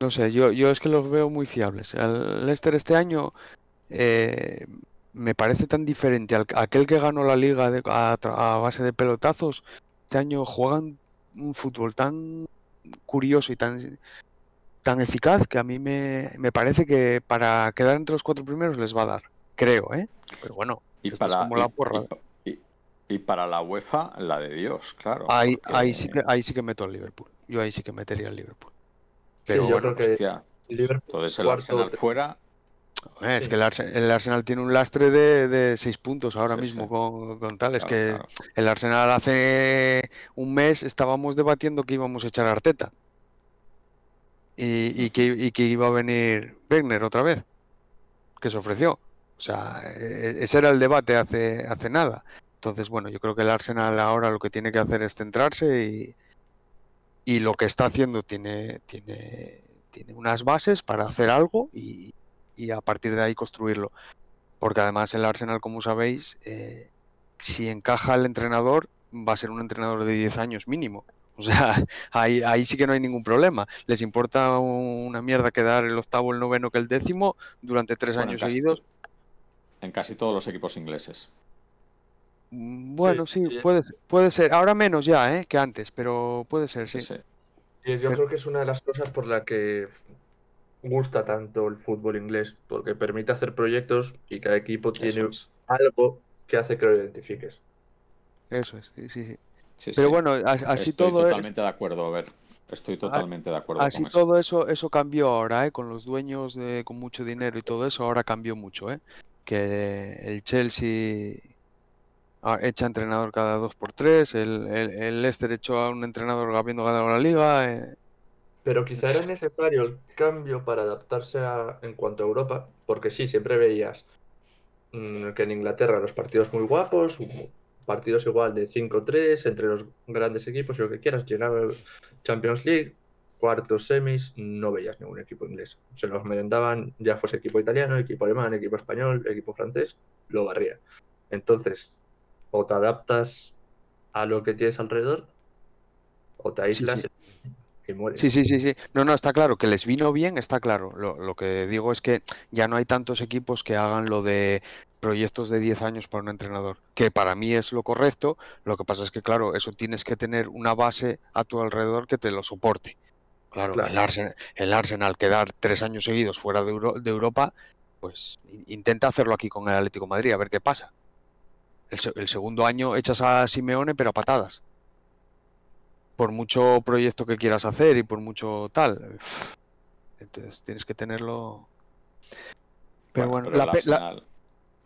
No sé, yo, yo es que los veo muy fiables. El Leicester este año eh, me parece tan diferente al a aquel que ganó la liga de- a, a base de pelotazos. Este año juegan un fútbol tan curioso y tan, tan eficaz que a mí me, me parece que para quedar entre los cuatro primeros les va a dar. Creo, ¿eh? Pero bueno, Y Esto es para, como la y- porra. y pa- y- y para la UEFA, la de Dios, claro. ahí, porque, ahí, sí que, ahí sí que meto al Liverpool. Yo ahí sí que metería al Liverpool. Pero sí, yo bueno, creo que hostia, Liverpool entonces el cuarto, Arsenal fuera, Es Sí. que el, Arse- el Arsenal tiene un lastre de, de seis puntos ahora Sí, mismo sí. Con, con tal. Es que claro. el Arsenal hace un mes estábamos debatiendo que íbamos a echar a Arteta y, y que, y que iba a venir Wegner otra vez, que se ofreció. O sea, e- ese era el debate hace, hace nada. Entonces, bueno, yo creo que el Arsenal ahora lo que tiene que hacer es centrarse y, y lo que está haciendo tiene, tiene, tiene unas bases para hacer algo y, y a partir de ahí construirlo. Porque además el Arsenal, como sabéis, eh, si encaja el entrenador, va a ser un entrenador de 10 años mínimo. O sea, ahí, ahí sí que no hay ningún problema. Les importa una mierda quedar el octavo, el noveno que el décimo durante tres Bueno, años seguidos. En casi todos los equipos ingleses. Mm, Bueno, sí, sí. puede, puede ser. Ahora menos ya, ¿eh? que antes, pero puede ser, sí. Sí, sí. Y yo Pero- creo que es una de las cosas por la que gusta tanto el fútbol inglés, porque permite hacer proyectos y cada equipo tiene es. algo que hace que lo identifiques. Eso es, sí, sí, sí. Sí, Pero sí. bueno, as- así Estoy todo, eh, totalmente de acuerdo, a ver. Estoy totalmente de acuerdo así con eso. todo eso, eso cambió ahora, ¿eh? Con los dueños de, con mucho dinero y todo eso, ahora cambió mucho, ¿eh? Que el Chelsea echa entrenador cada dos por tres, el, el, el Leicester echó a un entrenador habiendo ganado la liga. eh, Pero quizá era necesario el cambio para adaptarse a, en cuanto a Europa, porque sí, siempre veías mm, que en Inglaterra los partidos muy guapos, partidos igual de 5-3 entre los grandes equipos y lo que quieras, llegaba el Champions League, cuartos, semis, no veías ningún equipo inglés. Se los merendaban, ya fuese equipo italiano, equipo alemán, equipo español, equipo francés, lo barría. Entonces, o te adaptas a lo que tienes alrededor, o te Sí, aíslas sí. y mueres. Sí, sí, sí, sí. No, no, está claro, que les vino bien, está claro. Lo, lo que digo es que ya no hay tantos equipos que hagan lo de proyectos de 10 años para un entrenador, que para mí es lo correcto. Lo que pasa es que, claro, eso tienes que tener una base a tu alrededor que te lo soporte. Claro, Claro. El, Arsenal, el Arsenal quedar tres años seguidos fuera de, Euro- de Europa, pues in- intenta hacerlo aquí con el Atlético de Madrid, a ver qué pasa. El, se- el segundo año echas a Simeone, pero a patadas por mucho proyecto que quieras hacer y por mucho tal. Entonces tienes que tenerlo. Pero bueno, pero la el, la- Arsenal,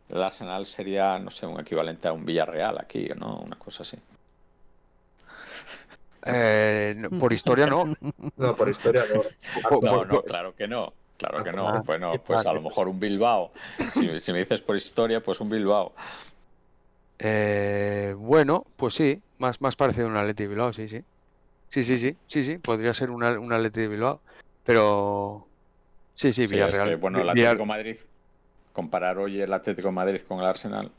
el Arsenal sería, no sé, un equivalente a un Villarreal aquí, ¿no? Una cosa así. Eh, no, por historia no. No, por historia no. No, no, por- claro que no. Claro que no. Ah, Bueno, pues a lo mejor un Bilbao. Si, si me dices por historia, pues un Bilbao. eh, bueno, pues sí, más, más parecido a un Atleti de Bilbao, sí, sí. Sí, sí, sí, sí, sí, podría ser un, un Atleti de Bilbao. Pero sí, sí, Sí, es Villarreal. que, bueno, el Villar- Atlético Madrid, comparar hoy el Atlético de Madrid con el Arsenal,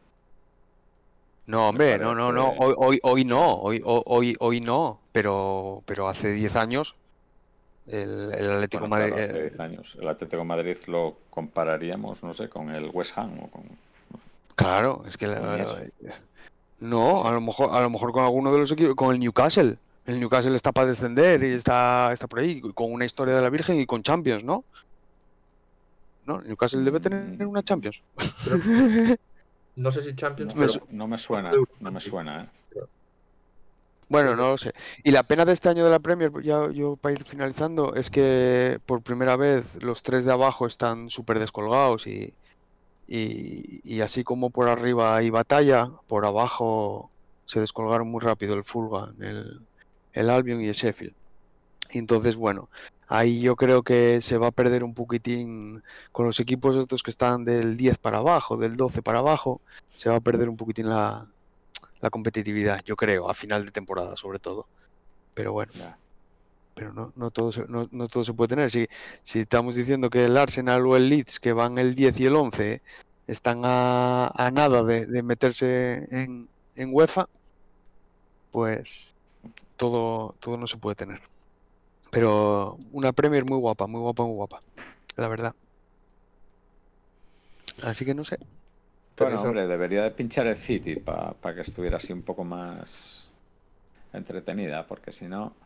No, hombre, no, no, no, hoy, hoy, hoy no, hoy, ho- hoy, hoy no, pero, pero hace 10 años el, el Atlético bueno, Madrid, claro, hace eh, 10 años. El Atlético Madrid lo compararíamos, no sé, con el West Ham o con... Claro, es que la- eso. no, a lo mejor, a lo mejor con alguno de los equipos, con el Newcastle. El Newcastle está para descender y está, está por ahí, con una historia de la Virgen y con Champions, ¿no? ¿No? Newcastle debe tener Mm. una Champions. No sé si Champions, No, pero no me suena, no me suena, ¿eh? Bueno, no lo sé. Y la pena de este año de la Premier, ya yo para ir finalizando, es que por primera vez los tres de abajo están súper descolgados y, y, y así como por arriba hay batalla, por abajo se descolgaron muy rápido el Fulham, el, el Albion y el Sheffield. Y entonces, bueno, ahí yo creo que se va a perder un poquitín con los equipos estos que están del 10 para abajo, del 12 para abajo, se va a perder un poquitín la, la competitividad, yo creo, a final de temporada sobre todo. Pero bueno, pero no, no, todo, se, no, no todo se puede tener. Si, si estamos diciendo que el Arsenal o el Leeds, que van el 10 y el 11, están a, a nada de, de meterse en, en UEFA, pues todo, todo no se puede tener. Pero una Premier muy guapa, muy guapa, muy guapa, la verdad. Así que no sé. Bueno, hombre, debería de pinchar el City para que estuviera así un poco más entretenida, porque si no...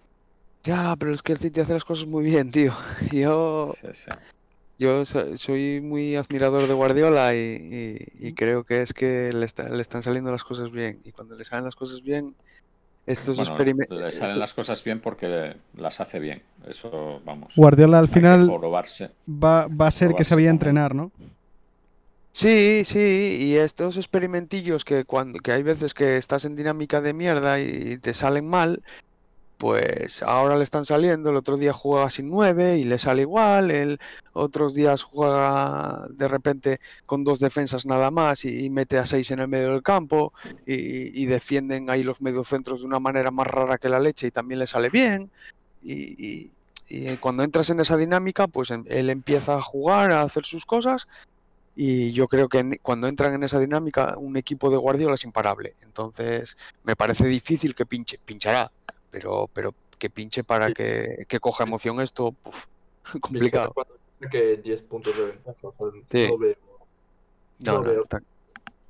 Ya, pero es que el City hace las cosas muy bien, tío. Yo, sí, sí. Yo so- soy muy admirador de Guardiola y, y- y creo que es que le, está- le están saliendo las cosas bien. Y cuando le salen las cosas bien, estos Bueno, experimentos... le salen las cosas bien porque las hace bien. Eso, vamos. Guardiola al final va, va a ser que sabía entrenar, ¿no? Sí, sí, y estos experimentillos que cuando que hay veces que estás en dinámica de mierda y te salen mal, pues ahora le están saliendo, el otro día juega sin nueve y le sale igual, el otros días juega de repente con dos defensas nada más y, mete a seis en el medio del campo y, defienden ahí los mediocentros de una manera más rara que la leche y también le sale bien. Y, y- cuando entras en esa dinámica, pues em- él empieza a jugar, a hacer sus cosas y yo creo que cuando entran en esa dinámica, un equipo de Guardiola es imparable. Entonces, me parece difícil que pinche, pinchará, pero, pero que pinche para Sí. que, que coja emoción esto, puf, complicado. Que 10 puntos de ventaja. Sí. no veo- No, no no, veo. está-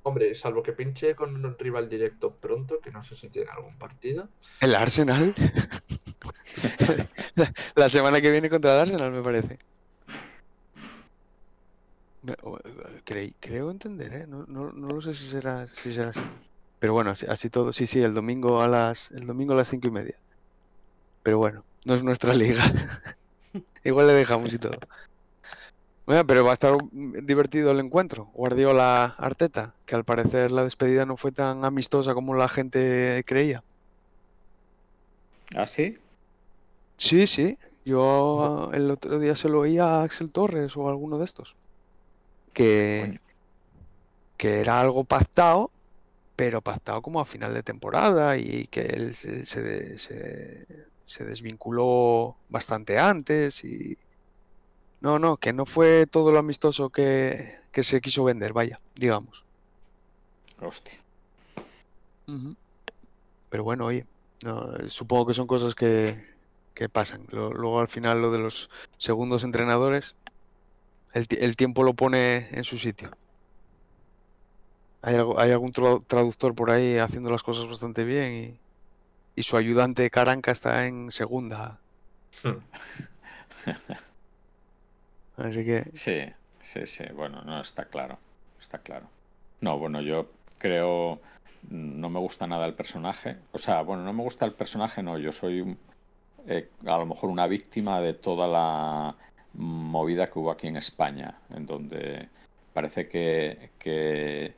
Hombre, salvo que pinche con un rival directo pronto, que no sé si tiene algún partido. El Arsenal. la, la semana que viene contra el Arsenal, me parece. Eh, creí- creo entender, ¿eh? No, no, no lo sé si será, si será así. Pero bueno, así, así todo. Sí, sí, el domingo a las, el domingo a las cinco y media. Pero bueno, no es nuestra liga. Igual le dejamos y todo. Bueno, pero va a estar divertido el encuentro. Guardiola Arteta, que al parecer la despedida no fue tan amistosa como la gente creía. ¿Ah, sí? Sí, sí. Yo el otro día se lo oía a Axel Torres o a alguno de estos. Que, Coño. que era algo pactado, pero pactado como a final de temporada y que él se, se se- se desvinculó bastante antes y... No, no, que no fue todo lo amistoso que, que se quiso vender, vaya, digamos. Hostia. Pero bueno, oye, no, eh, supongo que son cosas que, que pasan. Lo- Luego al final lo de los segundos entrenadores, el tiempo lo pone en su sitio. Hay, algo- hay algún tra- traductor por ahí haciendo las cosas bastante bien y, y su ayudante Caranca está en segunda. Así que Sí, sí, sí. Bueno, no, está claro. Está claro. No, bueno, yo creo. No me gusta nada el personaje. O sea, bueno, no me gusta el personaje, no. Yo soy un- eh, a lo mejor una víctima de toda la movida que hubo aquí en España, en donde parece que, que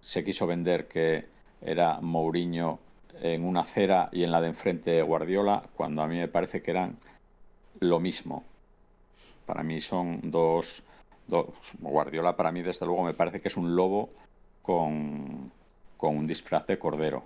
se quiso vender que era Mourinho en una acera y en la de enfrente Guardiola, cuando a mí me parece que eran lo mismo. Para mí son dos, dos- Guardiola para mí desde luego me parece que es un lobo con, con un disfraz de cordero.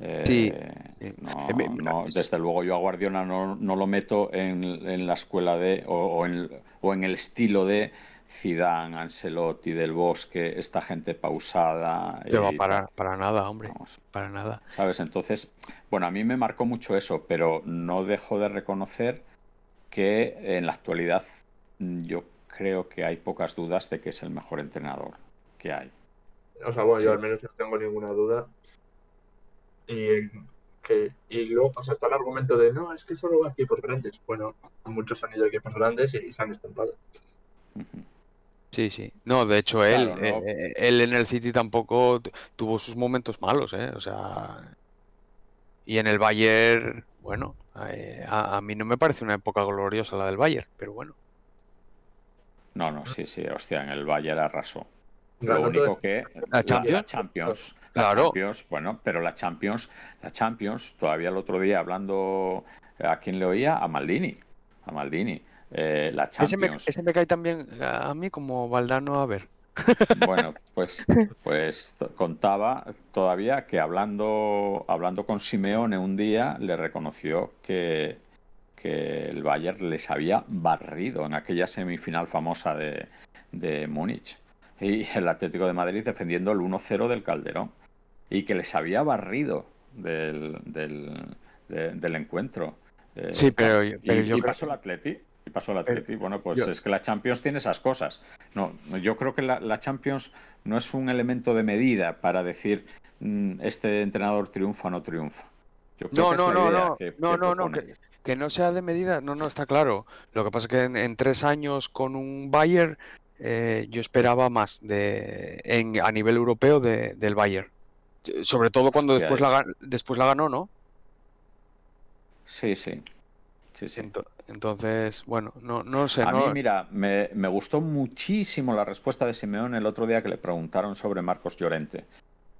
Eh, Sí, sí. no- no, desde luego yo a Guardiola no, no lo meto en, en la escuela de o, o en, o en el estilo de Zidane, Ancelotti, Del Bosque, esta gente pausada. te va y para, para nada, hombre, Vamos, para nada. ¿Sabes? Entonces, bueno, a mí me marcó mucho eso, pero no dejo de reconocer que en la actualidad mm, yo creo que hay pocas dudas de que es el mejor entrenador que hay. O sea, bueno, Sí. yo al menos no tengo ninguna duda. Y, que, y luego, o sea, está el argumento de no, es que solo va a equipos grandes. Bueno, muchos han ido a equipos grandes y se han estampado. Sí, sí. No, de hecho, él, Claro, no. eh, él en el City tampoco tu- tuvo sus momentos malos, ¿eh? O sea, y en el Bayern, bueno, eh, a, a mí no me parece una época gloriosa la del Bayern, pero bueno. No, no, sí, sí, hostia, en el Bayern arrasó. Lo único que ¿La Champions? Champions, la Claro. Champions, bueno, pero la Champions, la Champions, todavía el otro día hablando a quién le oía, a Maldini, a Maldini. Eh, la Ese me, Champions. ese me cae también a mí como Valdano a ver. Bueno, pues, pues contaba todavía que hablando, hablando con Simeone un día le reconoció que, que el Bayern les había barrido en aquella semifinal famosa de, de Múnich. Y el Atlético de Madrid defendiendo el 1-0 del Calderón. Y que les había barrido del, del, de- del encuentro. Eh, Sí, pero, y, pero yo y creo pasó el Atleti. Y pasó el Atleti. Bueno, pues yo- es que la Champions tiene esas cosas. No, no, yo creo que la, la Champions no es un elemento de medida para decir mm, este entrenador triunfa o no triunfa. Yo creo No, no, no, no, que- no, que no, que, que no sea de medida, no, no, está claro. Lo que pasa es que en, en tres años con un Bayern eh, yo esperaba más de, en, a nivel europeo de- del Bayern. Sobre todo cuando después la, después la ganó, ¿no? Sí, sí. Sí, sí. Ento- Entonces, bueno, no, no sé, A no, mí, mira, me, me gustó muchísimo la respuesta de Simeón el otro día que le preguntaron sobre Marcos Llorente.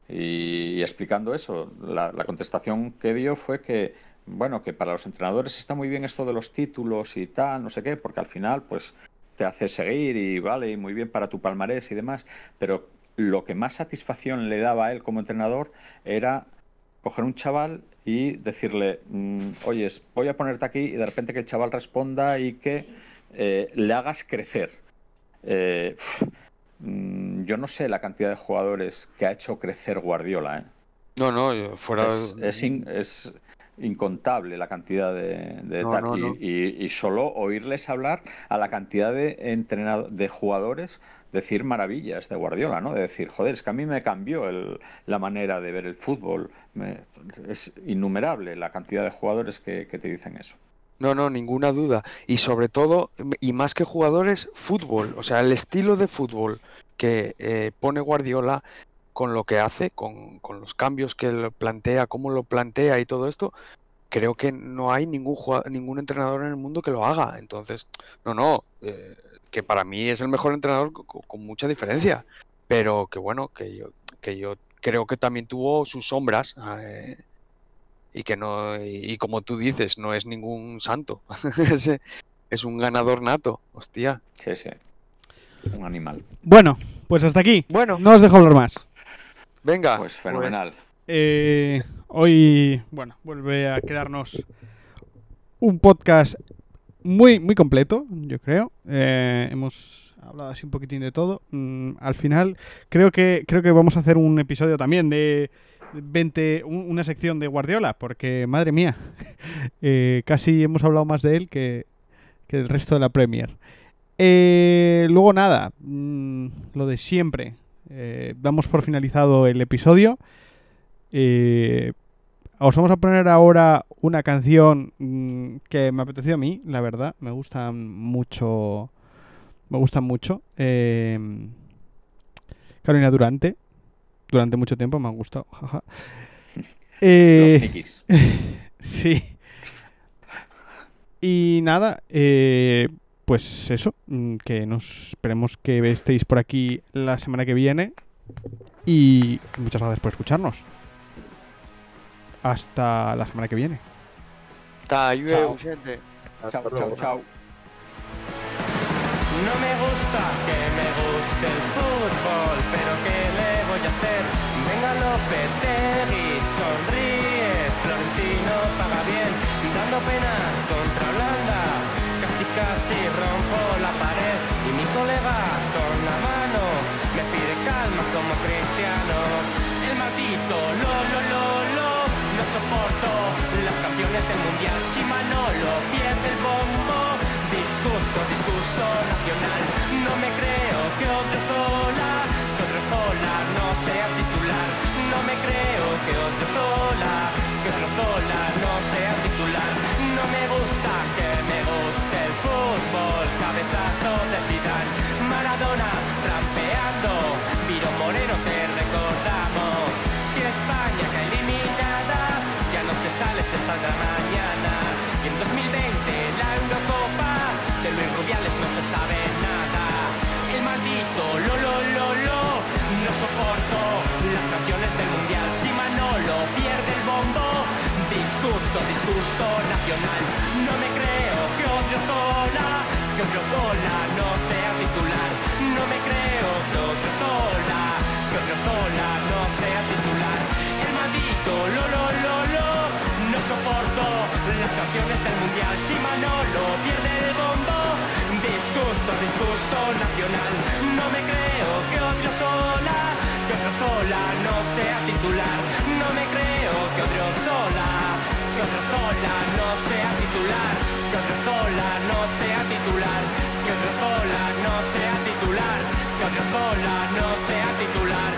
Y, y explicando eso, la, la contestación que dio fue que, bueno, que para los entrenadores está muy bien esto de los títulos y tal, no sé qué, porque al final, pues, te hace seguir y vale, y muy bien para tu palmarés y demás, pero lo que más satisfacción le daba a él como entrenador era coger un chaval y decirle, mm, oyes, voy a ponerte aquí y de repente que el chaval responda y que eh, le hagas crecer. Eh, mm, yo no sé la cantidad de jugadores que ha hecho crecer Guardiola. ¿eh? no, no, fuera... Es, es in- es incontable la cantidad de, de No, tal. no, y, no. y- y solo oírles hablar a la cantidad de entrenado- de jugadores decir maravillas de Guardiola, ¿no? De decir, joder, es que a mí me cambió el- la manera de ver el fútbol. Es innumerable la cantidad de jugadores que, te dicen eso. No, no, ninguna duda. Y sobre todo, y más que jugadores, fútbol. O sea, el estilo de fútbol que eh, pone Guardiola con lo que hace, con, los cambios que plantea, cómo lo plantea y todo esto, creo que no hay ningún ningún entrenador en el mundo que lo haga. Entonces, no, no, eh, que para mí es el mejor entrenador co- co- con, mucha diferencia. Pero que bueno, que yo, que yo creo que también tuvo sus sombras. eh, y que no, y, y como tú dices, no es ningún santo. es, es un ganador nato, hostia. Sí, sí. Un animal. Bueno, pues hasta aquí. Bueno, No os dejo hablar más. venga. Pues fenomenal. Eh, hoy, bueno, vuelve a quedarnos un podcast muy, muy completo, yo creo. Eh, hemos hablado así un poquitín de todo. Mm, al final, creo que, creo que vamos a hacer un episodio también de 20, un- una sección de Guardiola, porque madre mía, eh, casi hemos hablado más de él que, que del resto de la Premier. Eh, luego nada, mm, lo de siempre. Damos por finalizado el episodio. Eh, os vamos a poner ahora una canción mm, que me apeteció a mí, la verdad. Me gustan mucho. Me gustan mucho. Eh, Carolina Durante. Durante mucho tiempo me han gustado. jaja. Eh, Los. Sí. Y nada, eh, pues eso, mm, que nos esperemos que estéis por aquí la semana que viene. Y muchas gracias por escucharnos. Hasta la semana que viene. Llueve, Chao. gente. Hasta Chao, chao, luego. chao. No me gusta que me guste el fútbol, pero ¿qué le voy a hacer? Venga Lopetegui, sonríe, Florentino paga bien, dando pena contra Holanda, casi casi rompo la pared y mi colega con la mano me pide calma como cristiano. El maldito lo las canciones del mundial si Manolo pierde el bombo. Disgusto, disgusto nacional. No me creo que otro Zola, que otro Zola no sea titular. No me creo que otro Zola, que otro Zola no sea titular. No me gusta que me guste el fútbol. Cabezazo de Zidane, Maradona trampeando. Viro Moreno saldrá mañana. Y en 2020 la Eurocopa de Luis Rubiales no se sabe nada. El maldito lo lo no soporto las canciones del mundial. Si Manolo pierde el bombo, disgusto, disgusto nacional. No me creo que otro Zola, que otro Zola no sea titular. No me creo que otro Zola, que otro Zola no sea titular. El maldito lo lo soporto las canciones del mundial. Si Manolo pierde el bombo, disgusto, disgusto nacional. No me creo que otro Zola, que otro Zola no sea titular. No me creo que otro Zola, que otro Zola no sea titular. Que otro Zola no sea titular. Que otro Zola no sea titular. Que otro Zola no sea titular.